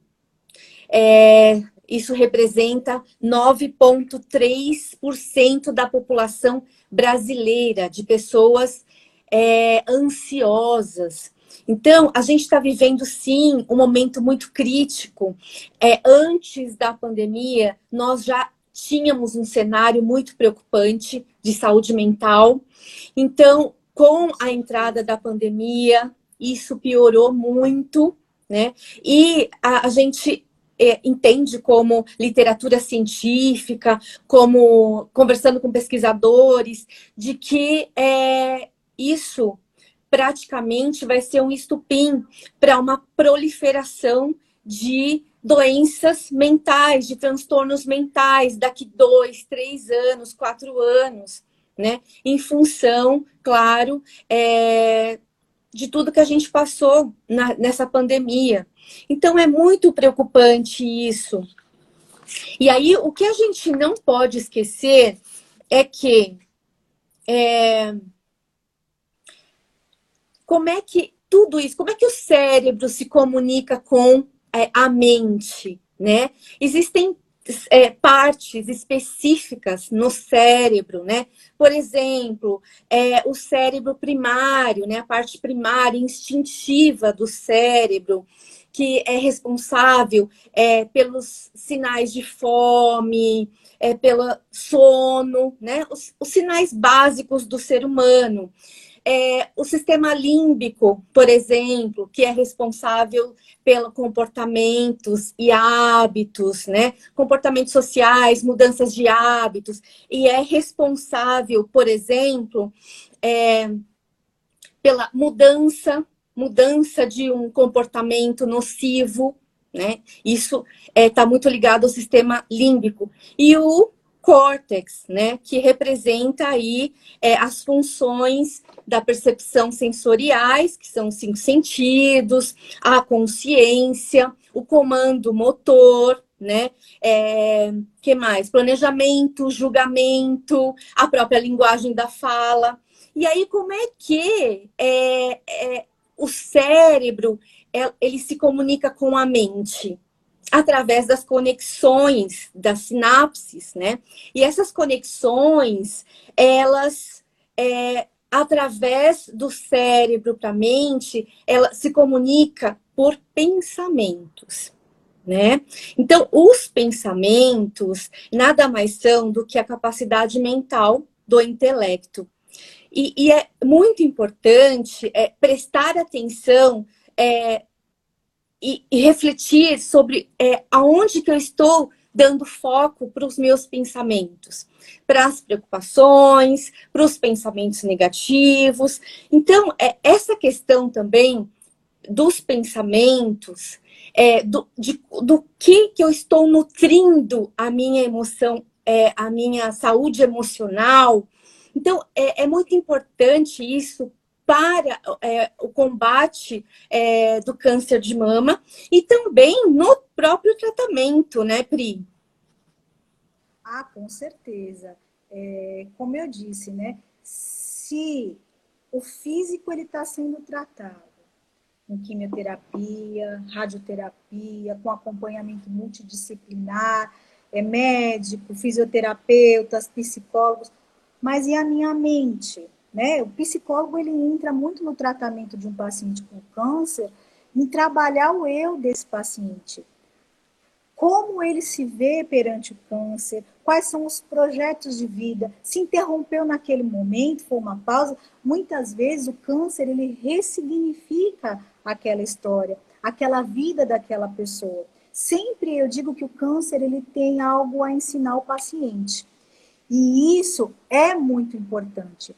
É, isso representa 9,3% da população brasileira, de pessoas é, ansiosas. Então, a gente está vivendo, sim, um momento muito crítico. É, antes da pandemia, nós já tínhamos um cenário muito preocupante de saúde mental. Então, com a entrada da pandemia, isso piorou muito, né? E a, a gente é, entende como literatura científica, como conversando com pesquisadores, de que é, isso praticamente vai ser um estupim para uma proliferação de doenças mentais, de transtornos mentais daqui dois, três anos, quatro anos, né? Em função, claro, é, de tudo que a gente passou na, nessa pandemia. Então é muito preocupante isso. E aí o que a gente não pode esquecer é que é, como é que tudo isso, como é que o cérebro se comunica com é, a mente, né? Existem é, partes específicas no cérebro, né? Por exemplo, é, o cérebro primário, né? A parte primária, instintiva do cérebro, que é responsável é, pelos sinais de fome, é, pelo sono, né? Os, os sinais básicos do ser humano. É, o sistema límbico, por exemplo, que é responsável pelos comportamentos e hábitos, né? Comportamentos sociais, mudanças de hábitos, e é responsável, por exemplo, é, pela mudança, mudança de um comportamento nocivo, né? Isso está é, tá muito ligado ao sistema límbico. E o córtex, né, que representa aí é, as funções da percepção sensoriais, que são os cinco sentidos, a consciência, o comando motor, né? É, que mais? Planejamento, julgamento, a própria linguagem da fala. E aí, como é que é, é, o cérebro é, ele se comunica com a mente? através das conexões das sinapses, né? E essas conexões, elas, é, através do cérebro para a mente, ela se comunica por pensamentos. Né? Então, os pensamentos nada mais são do que a capacidade mental do intelecto. E, e é muito importante é, prestar atenção é, e, e refletir sobre é, aonde que eu estou dando foco para os meus pensamentos, para as preocupações, para os pensamentos negativos. Então, é, essa questão também dos pensamentos, é, do, de, do que, que eu estou nutrindo a minha emoção, é, a minha saúde emocional. Então, é, é muito importante isso para é, o combate é, do câncer de mama e também no próprio tratamento, né, Pri?
Ah, com certeza. É, como eu disse, né, se o físico ele está sendo tratado com quimioterapia, radioterapia, com acompanhamento multidisciplinar, é médico, fisioterapeutas, psicólogos, mas e a minha mente? Né? O psicólogo ele entra muito no tratamento de um paciente com câncer em trabalhar o eu desse paciente. Como ele se vê perante o câncer, quais são os projetos de vida, se interrompeu naquele momento, foi uma pausa, muitas vezes o câncer ele ressignifica aquela história, aquela vida daquela pessoa. Sempre eu digo que o câncer ele tem algo a ensinar o paciente. E isso é muito importante.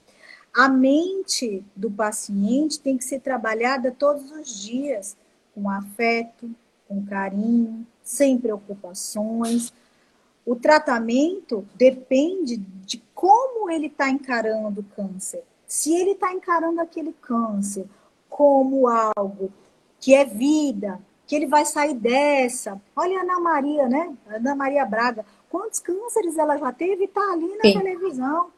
A mente do paciente tem que ser trabalhada todos os dias, com afeto, com carinho, sem preocupações. O tratamento depende de como ele está encarando o câncer. Se ele está encarando aquele câncer como algo que é vida, que ele vai sair dessa. Olha a Ana Maria, né? Ana Maria Braga. Quantos cânceres ela já teve? Está ali na Sim. televisão.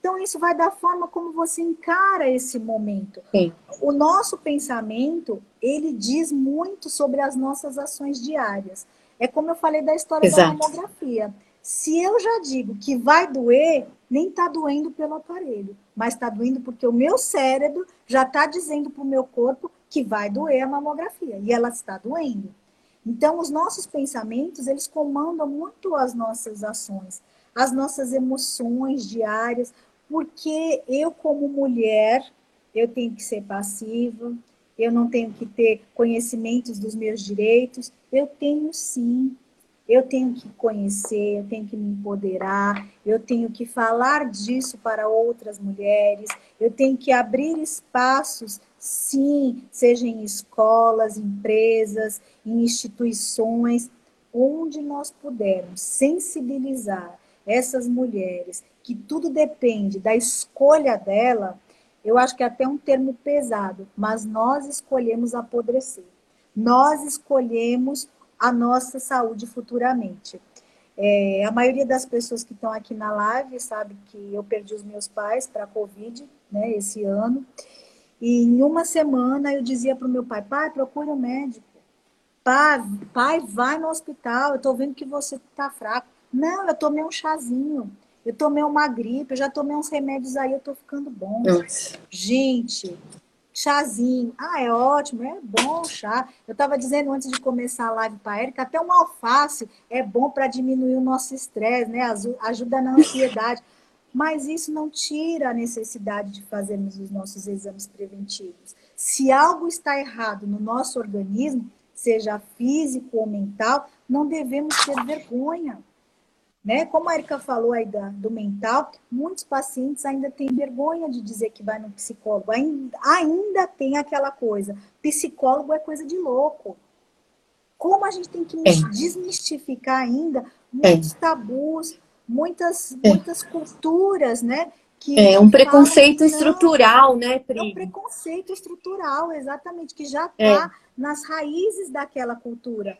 Então, isso vai da forma como você encara esse momento. Sim. O nosso pensamento, ele diz muito sobre as nossas ações diárias. É como eu falei da história Exato. da mamografia. Se eu já digo que vai doer, nem está doendo pelo aparelho, mas está doendo porque o meu cérebro já está dizendo para o meu corpo que vai doer a mamografia, e ela está doendo. Então, os nossos pensamentos, eles comandam muito as nossas ações, as nossas emoções diárias, porque eu, como mulher, eu tenho que ser passiva, eu não tenho que ter conhecimentos dos meus direitos, eu tenho sim. Eu tenho que conhecer, eu tenho que me empoderar, eu tenho que falar disso para outras mulheres, eu tenho que abrir espaços, sim, seja em escolas, empresas, em instituições, onde nós pudermos sensibilizar essas mulheres que tudo depende da escolha dela, eu acho que é até um termo pesado, mas nós escolhemos apodrecer. Nós escolhemos a nossa saúde futuramente. É, a maioria das pessoas que estão aqui na live sabe que eu perdi os meus pais para a Covid, né, esse ano. E em uma semana eu dizia para o meu pai, pai, procure um médico. Pai, pai, vai no hospital, eu estou vendo que você está fraco. Não, eu tomei um chazinho, eu tomei uma gripe, eu já tomei uns remédios aí, eu estou ficando bom. Nossa. Gente, chazinho. Ah, é ótimo, é bom chá. Eu estava dizendo antes de começar a live para a Erika, até um alface é bom para diminuir o nosso estresse, né? Ajuda na ansiedade. Mas isso não tira a necessidade de fazermos os nossos exames preventivos. Se algo está errado no nosso organismo, seja físico ou mental, não devemos ter vergonha. Né? Como a Erika falou aí da, do mental, muitos pacientes ainda têm vergonha de dizer que vai no psicólogo. Ainda, ainda tem aquela coisa, psicólogo é coisa de louco. Como a gente tem que é. desmistificar ainda muitos é. tabus, muitas, é. muitas culturas, né?
Que é um preconceito estrutural, né,
Pri? É um preconceito estrutural, exatamente, que já está é. nas raízes daquela cultura.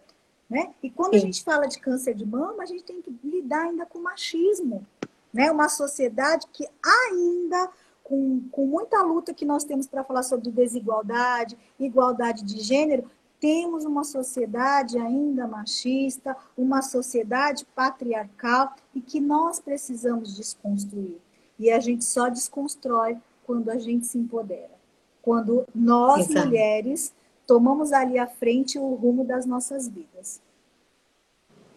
Né? E quando Sim. a gente fala de câncer de mama, a gente tem que lidar ainda com machismo. Né? Uma sociedade que ainda, com, com muita luta que nós temos para falar sobre desigualdade, igualdade de gênero, temos uma sociedade ainda machista, uma sociedade patriarcal e que nós precisamos desconstruir. E a gente só desconstrói quando a gente se empodera. Quando nós, Exato. mulheres, tomamos ali à frente o rumo das nossas vidas.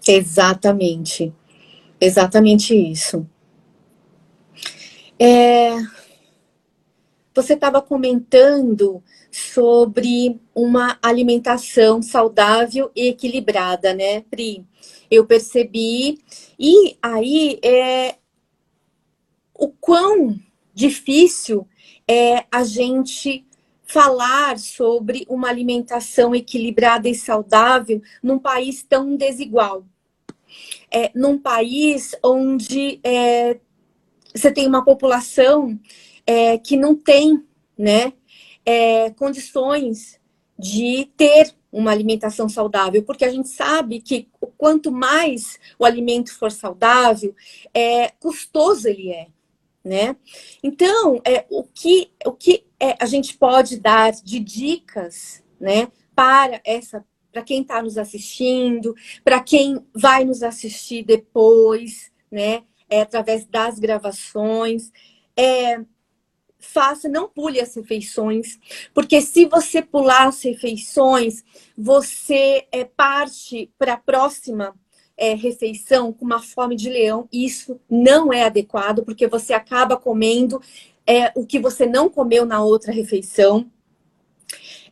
Exatamente. Exatamente isso. É... Você estava comentando sobre uma alimentação saudável e equilibrada, né, Pri? Eu percebi. E aí, é... o quão difícil é a gente falar sobre uma alimentação equilibrada e saudável num país tão desigual. É, num país onde é, você tem uma população é, que não tem né, é, condições de ter uma alimentação saudável, porque a gente sabe que quanto mais o alimento for saudável, é custoso ele é né? Então, é, o que, o que é, a gente pode dar de dicas, né, para essa para quem está nos assistindo, para quem vai nos assistir depois, né, é, através das gravações, é, faça, não pule as refeições, porque se você pular as refeições, você é parte para a próxima é, refeição com uma fome de leão, isso não é adequado, porque você acaba comendo é, o que você não comeu na outra refeição.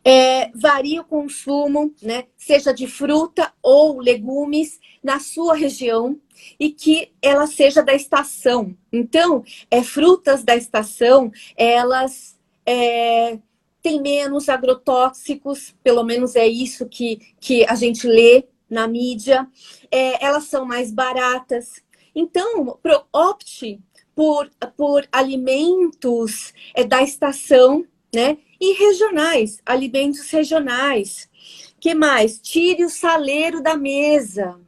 É, varia o consumo, né, seja de fruta ou legumes na sua região e que ela seja da estação. Então, é, frutas da estação, elas é, têm menos agrotóxicos, pelo menos é isso que, que a gente lê na mídia, é, elas são mais baratas. Então, opte por, por alimentos é, da estação, né? E regionais, alimentos regionais. que mais? Tire o saleiro da mesa.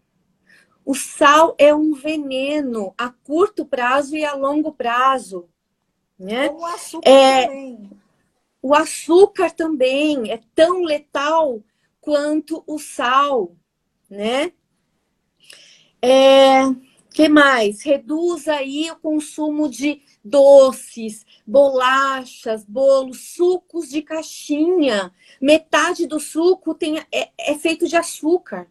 O sal é um veneno a curto prazo e a longo prazo. Né?
O açúcar é, também.
O açúcar também é tão letal quanto o sal né? É, que mais? Reduz aí o consumo de doces, bolachas, bolos, sucos de caixinha. Metade do suco tem, é, é feito de açúcar.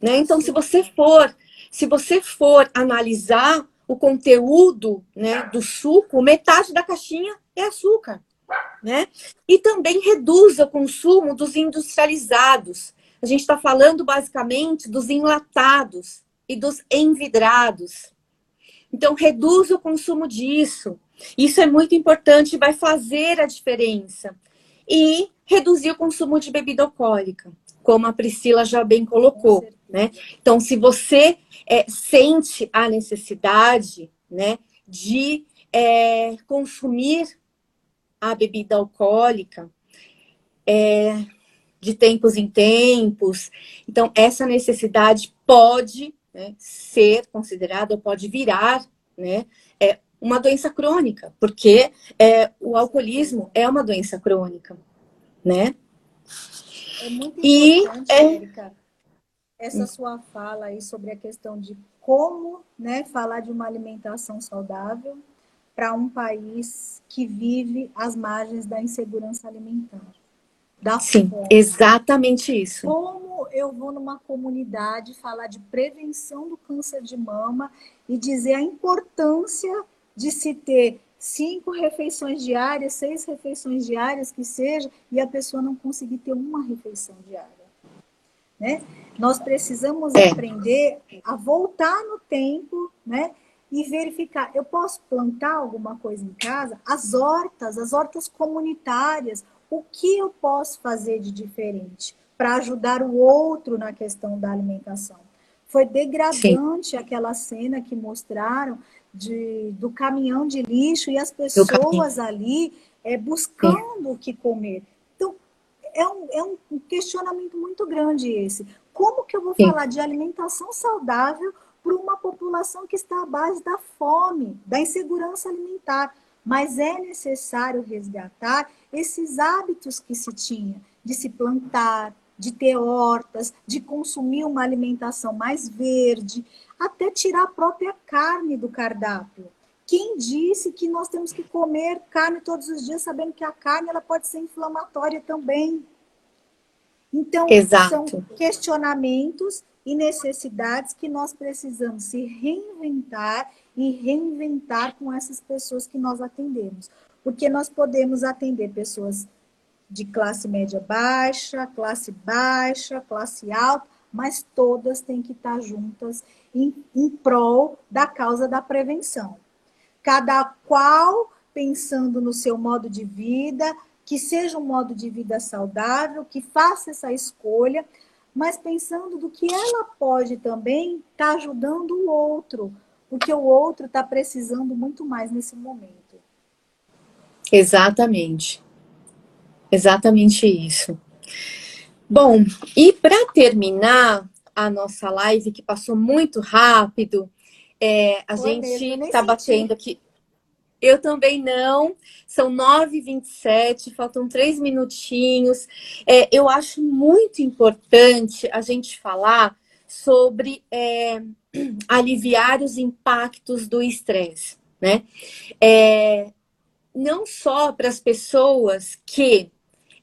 Né? Então, se você for, se você for analisar o conteúdo né, do suco, metade da caixinha é açúcar. Né? E também reduz o consumo dos industrializados. A gente está falando basicamente dos enlatados e dos envidrados. Então, reduz o consumo disso. Isso é muito importante, vai fazer a diferença. E reduzir o consumo de bebida alcoólica, como a Priscila já bem colocou. Né? Então, se você é, sente a necessidade né, de é, consumir a bebida alcoólica, é, de tempos em tempos. Então, essa necessidade pode né, ser considerada, pode virar né, é, uma doença crônica, porque é, o alcoolismo é uma doença crônica, né?
É muito importante, e, é... Erika, essa sua fala aí sobre a questão de como né, falar de uma alimentação saudável para um país que vive às margens da insegurança alimentar.
Da Sim, fome. exatamente isso.
Como eu vou numa comunidade falar de prevenção do câncer de mama e dizer a importância de se ter cinco refeições diárias, seis refeições diárias que seja, e a pessoa não conseguir ter uma refeição diária. Né? Nós precisamos é. aprender a voltar no tempo, né? E verificar, eu posso plantar alguma coisa em casa? As hortas, as hortas comunitárias, o que eu posso fazer de diferente para ajudar o outro na questão da alimentação? Foi degradante Sim. aquela cena que mostraram de, do caminhão de lixo e as pessoas ali é, buscando o que comer. Então, é um, é um questionamento muito grande esse. Como que eu vou Sim. falar de alimentação saudável para uma população que está à base da fome, da insegurança alimentar? Mas é necessário resgatar esses hábitos que se tinha de se plantar, de ter hortas, de consumir uma alimentação mais verde, até tirar a própria carne do cardápio. Quem disse que nós temos que comer carne todos os dias, sabendo que a carne ela pode ser inflamatória também? Então, Exato. são questionamentos e necessidades que nós precisamos se reinventar e reinventar com essas pessoas que nós atendemos. Porque nós podemos atender pessoas de classe média baixa, classe baixa, classe alta, mas todas têm que estar juntas em, em prol da causa da prevenção. Cada qual pensando no seu modo de vida, que seja um modo de vida saudável, que faça essa escolha, mas pensando do que ela pode também estar tá ajudando o outro, porque o outro está precisando muito mais nesse momento.
Exatamente. Exatamente isso. Bom, e para terminar a nossa live, que passou muito rápido, é, a gente está batendo aqui. Eu também não. São 9h27, faltam três minutinhos. É, eu acho muito importante a gente falar sobre é, aliviar os impactos do estresse, né? É, não só para as pessoas que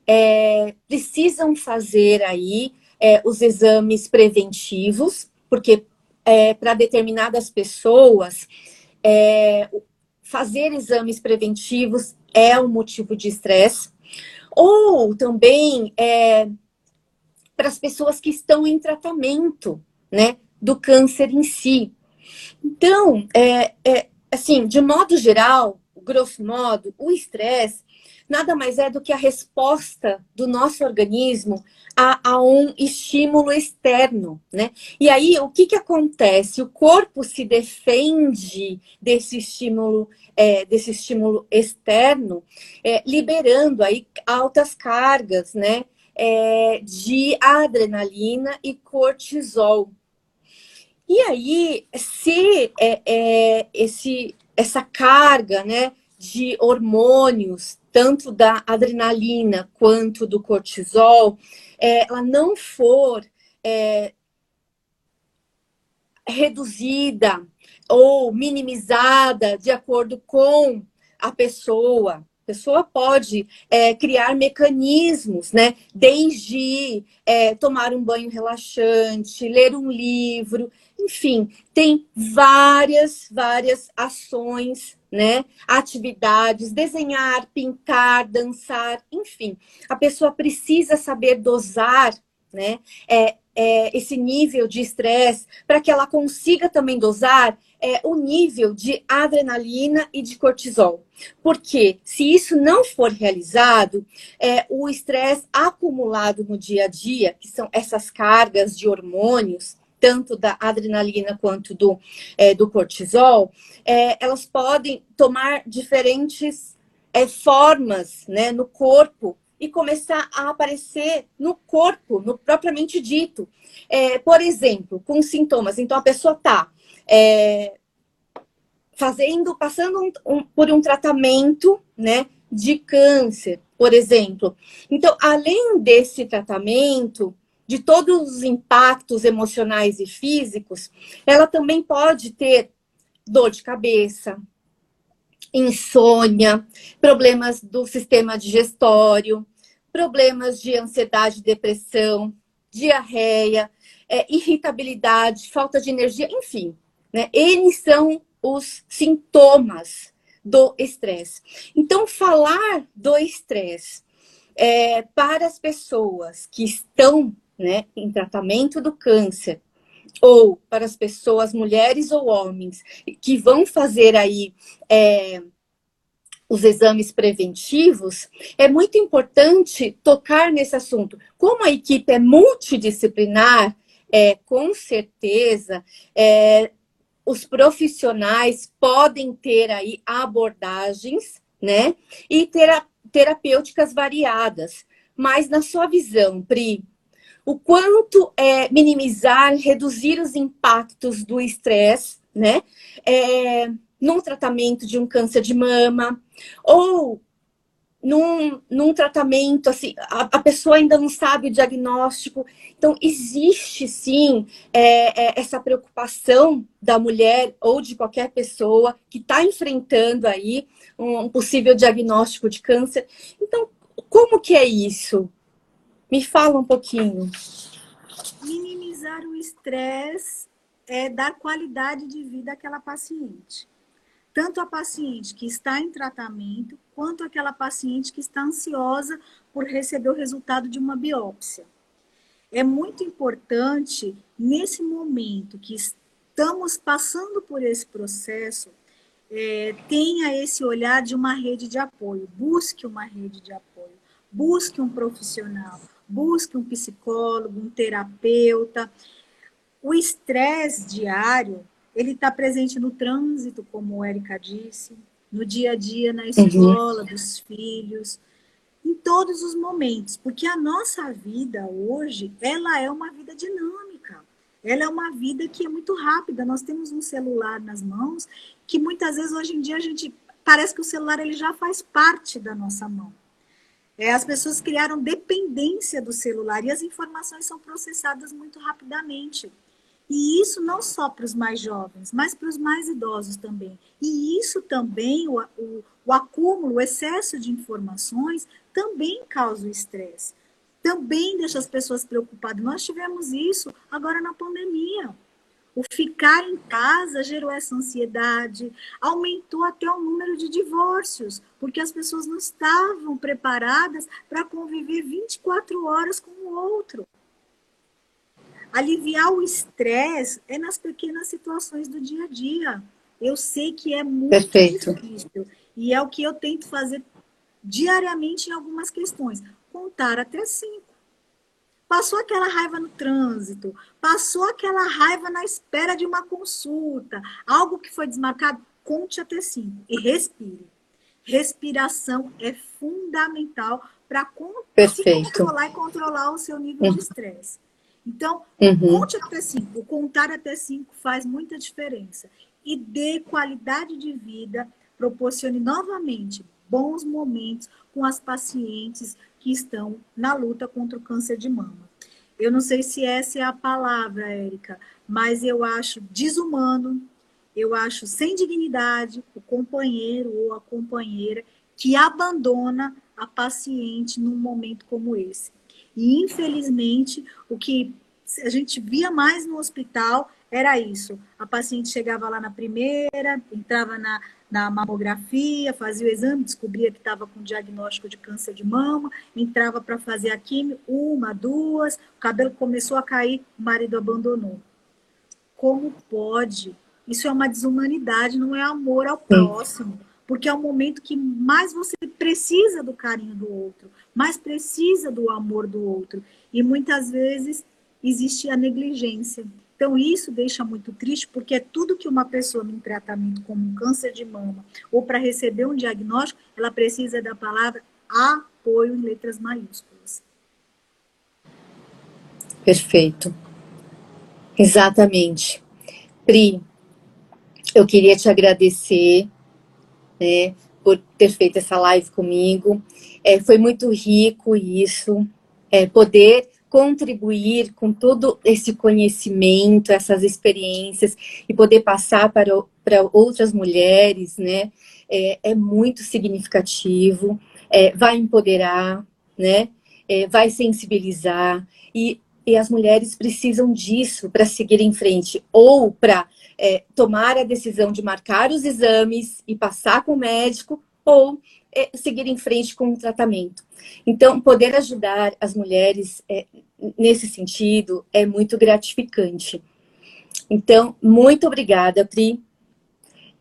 é, precisam fazer aí é, os exames preventivos, porque é, para determinadas pessoas é, fazer exames preventivos é um motivo de estresse, ou também para as pessoas que estão em tratamento, né, do câncer em si. Então, é, é, assim, de modo geral, grosso modo, o estresse nada mais é do que a resposta do nosso organismo a, a, um estímulo externo, né? E aí, o que, que acontece? O corpo se defende desse estímulo, é, desse estímulo externo, é, liberando aí altas cargas, né? É, de adrenalina e cortisol. E aí, se é, é, esse, essa carga, né, de hormônios tanto da adrenalina quanto do cortisol, é, ela não for é, reduzida ou minimizada de acordo com a pessoa. Pessoa pode é, criar mecanismos, né? Desde é, tomar um banho relaxante, ler um livro, enfim, tem várias, várias ações né? Atividades, desenhar, pintar, dançar, enfim. A pessoa precisa saber dosar, né? É, é, esse nível de estresse para que ela consiga também dosar é, o nível de adrenalina e de cortisol. Porque se isso não for realizado, é, o estresse acumulado no dia a dia, que são essas cargas de hormônios, tanto da adrenalina quanto do, é, do cortisol, é, elas podem tomar diferentes é, formas né, no corpo e começar a aparecer no corpo, no propriamente dito. É, por exemplo, com sintomas. Então, a pessoa está é, fazendo, passando um, um, por um tratamento, né, de câncer, por exemplo. Então, além desse tratamento, de todos os impactos emocionais e físicos, ela também pode ter dor de cabeça, insônia, problemas do sistema digestório, problemas de ansiedade, depressão, diarreia, é, irritabilidade, falta de energia, enfim. Né? Eles são os sintomas do estresse. Então, falar do estresse é, para as pessoas que estão né, em tratamento do câncer, ou para as pessoas, mulheres ou homens, que vão fazer aí é, os exames preventivos, é muito importante tocar nesse assunto. Como a equipe é multidisciplinar, é, com certeza, é, os profissionais podem ter aí abordagens, né? E tera terapêuticas variadas. Mas na sua visão, Pri, o quanto é minimizar, reduzir os impactos do estresse, né? É, num tratamento de um câncer de mama, ou num, num tratamento, assim, a, a, pessoa ainda não sabe o diagnóstico. Então, existe sim é, é, essa preocupação da mulher ou de qualquer pessoa que está enfrentando aí um, um possível diagnóstico de câncer. Então, como que é isso? Me fala um pouquinho.
Minimizar o estresse é dar qualidade de vida àquela paciente tanto a paciente que está em tratamento, quanto aquela paciente que está ansiosa por receber o resultado de uma biópsia. É muito importante, nesse momento que estamos passando por esse processo, é, tenha esse olhar de uma rede de apoio, busque uma rede de apoio, busque um profissional, busque um psicólogo, um terapeuta. O estresse diário ele está presente no trânsito, como a Erika disse, no dia a dia, na uhum. escola, dos filhos, em todos os momentos, porque a nossa vida hoje, ela é uma vida dinâmica. Ela é uma vida que é muito rápida. Nós temos um celular nas mãos que muitas vezes hoje em dia a gente parece que o celular ele já faz parte da nossa mão. É, as pessoas criaram dependência do celular e as informações são processadas muito rapidamente. E isso não só para os mais jovens, mas para os mais idosos também. E isso também, o, o, o acúmulo, o excesso de informações, também causa o estresse. Também deixa as pessoas preocupadas. Nós tivemos isso agora na pandemia. O ficar em casa gerou essa ansiedade, aumentou até o número de divórcios, porque as pessoas não estavam preparadas para conviver 24 horas com o outro. Aliviar o estresse é nas pequenas situações do dia a dia. Eu sei que é muito
Perfeito.
difícil. E é o que eu tento fazer diariamente em algumas questões. Contar até cinco. Passou aquela raiva no trânsito, passou aquela raiva na espera de uma consulta, algo que foi desmarcado, conte até cinco e respire. Respiração é fundamental para controlar e controlar o seu nível uhum. de estresse. Então, uhum. conte até cinco. Contar até cinco faz muita diferença. E dê qualidade de vida, proporcione novamente bons momentos com as pacientes que estão na luta contra o câncer de mama. Eu não sei se essa é a palavra, Érica, mas eu acho desumano, eu acho sem dignidade o companheiro ou a companheira que abandona a paciente num momento como esse. E, infelizmente, o que a gente via mais no hospital era isso. A paciente chegava lá na primeira, entrava na, na mamografia, fazia o exame, descobria que estava com diagnóstico de câncer de mama, entrava para fazer a quimio, uma, duas, o cabelo começou a cair, o marido abandonou. Como pode? Isso é uma desumanidade, não é amor ao próximo porque é o momento que mais você precisa do carinho do outro, mais precisa do amor do outro. E muitas vezes existe a negligência. Então, isso deixa muito triste, porque é tudo que uma pessoa em tratamento como um câncer de mama ou para receber um diagnóstico, ela precisa da palavra apoio em letras maiúsculas.
Perfeito. Exatamente. Pri, eu queria te agradecer, né, por ter feito essa live comigo. É, foi muito rico isso, é, poder contribuir com todo esse conhecimento, essas experiências e poder passar para, para outras mulheres, né? É, é muito significativo, é, vai empoderar, né? É, vai sensibilizar e, e as mulheres precisam disso para seguir em frente ou para é, tomar a decisão de marcar os exames e passar com o médico ou é, seguir em frente com o tratamento. Então, poder ajudar as mulheres é, nesse sentido é muito gratificante. Então, muito obrigada, Pri.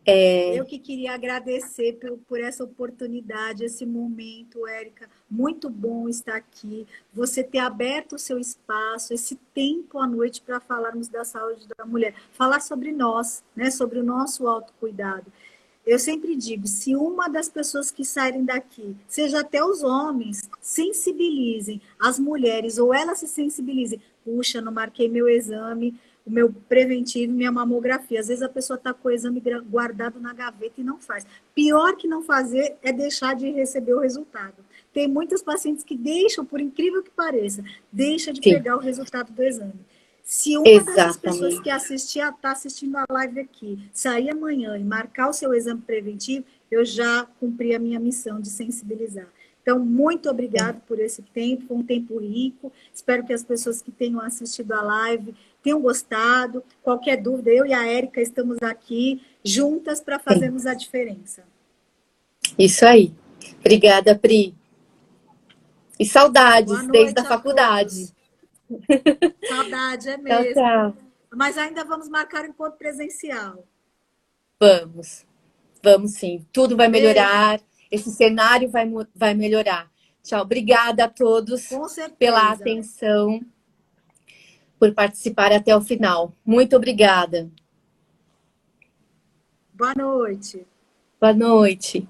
É... Eu que queria agradecer por, por, essa oportunidade, esse momento, Érica. Muito bom estar aqui. Você ter aberto o seu espaço, esse tempo à noite para falarmos da saúde da mulher. Falar sobre nós, né? sobre o nosso autocuidado. Eu sempre digo, se uma das pessoas que saírem daqui, seja até os homens, sensibilizem as mulheres, ou elas se sensibilizem, puxa, não marquei meu exame, o meu preventivo, minha mamografia. Às vezes a pessoa está com o exame guardado na gaveta e não faz. Pior que não fazer é deixar de receber o resultado. Tem muitas pacientes que deixam, por incrível que pareça, deixa de Sim. pegar o resultado do exame. Se uma Exatamente. dessas pessoas que assistia, está assistindo a live aqui, sair amanhã e marcar o seu exame preventivo, eu já cumpri a minha missão de sensibilizar. Então, muito obrigado por esse tempo, foi um tempo rico. Espero que as pessoas que tenham assistido a live tenham gostado. Qualquer dúvida, eu e a Érica estamos aqui juntas para fazermos a diferença.
Isso aí. Obrigada, Pri. E saudades desde a faculdade.
Saudade, é mesmo. Tchau, tchau. Mas ainda vamos marcar um encontro presencial.
Vamos. Vamos sim. Tudo vai melhorar. Esse cenário vai, vai melhorar. Tchau. Obrigada a todos pela atenção, por participar até o final. Muito obrigada.
Boa noite.
Boa noite.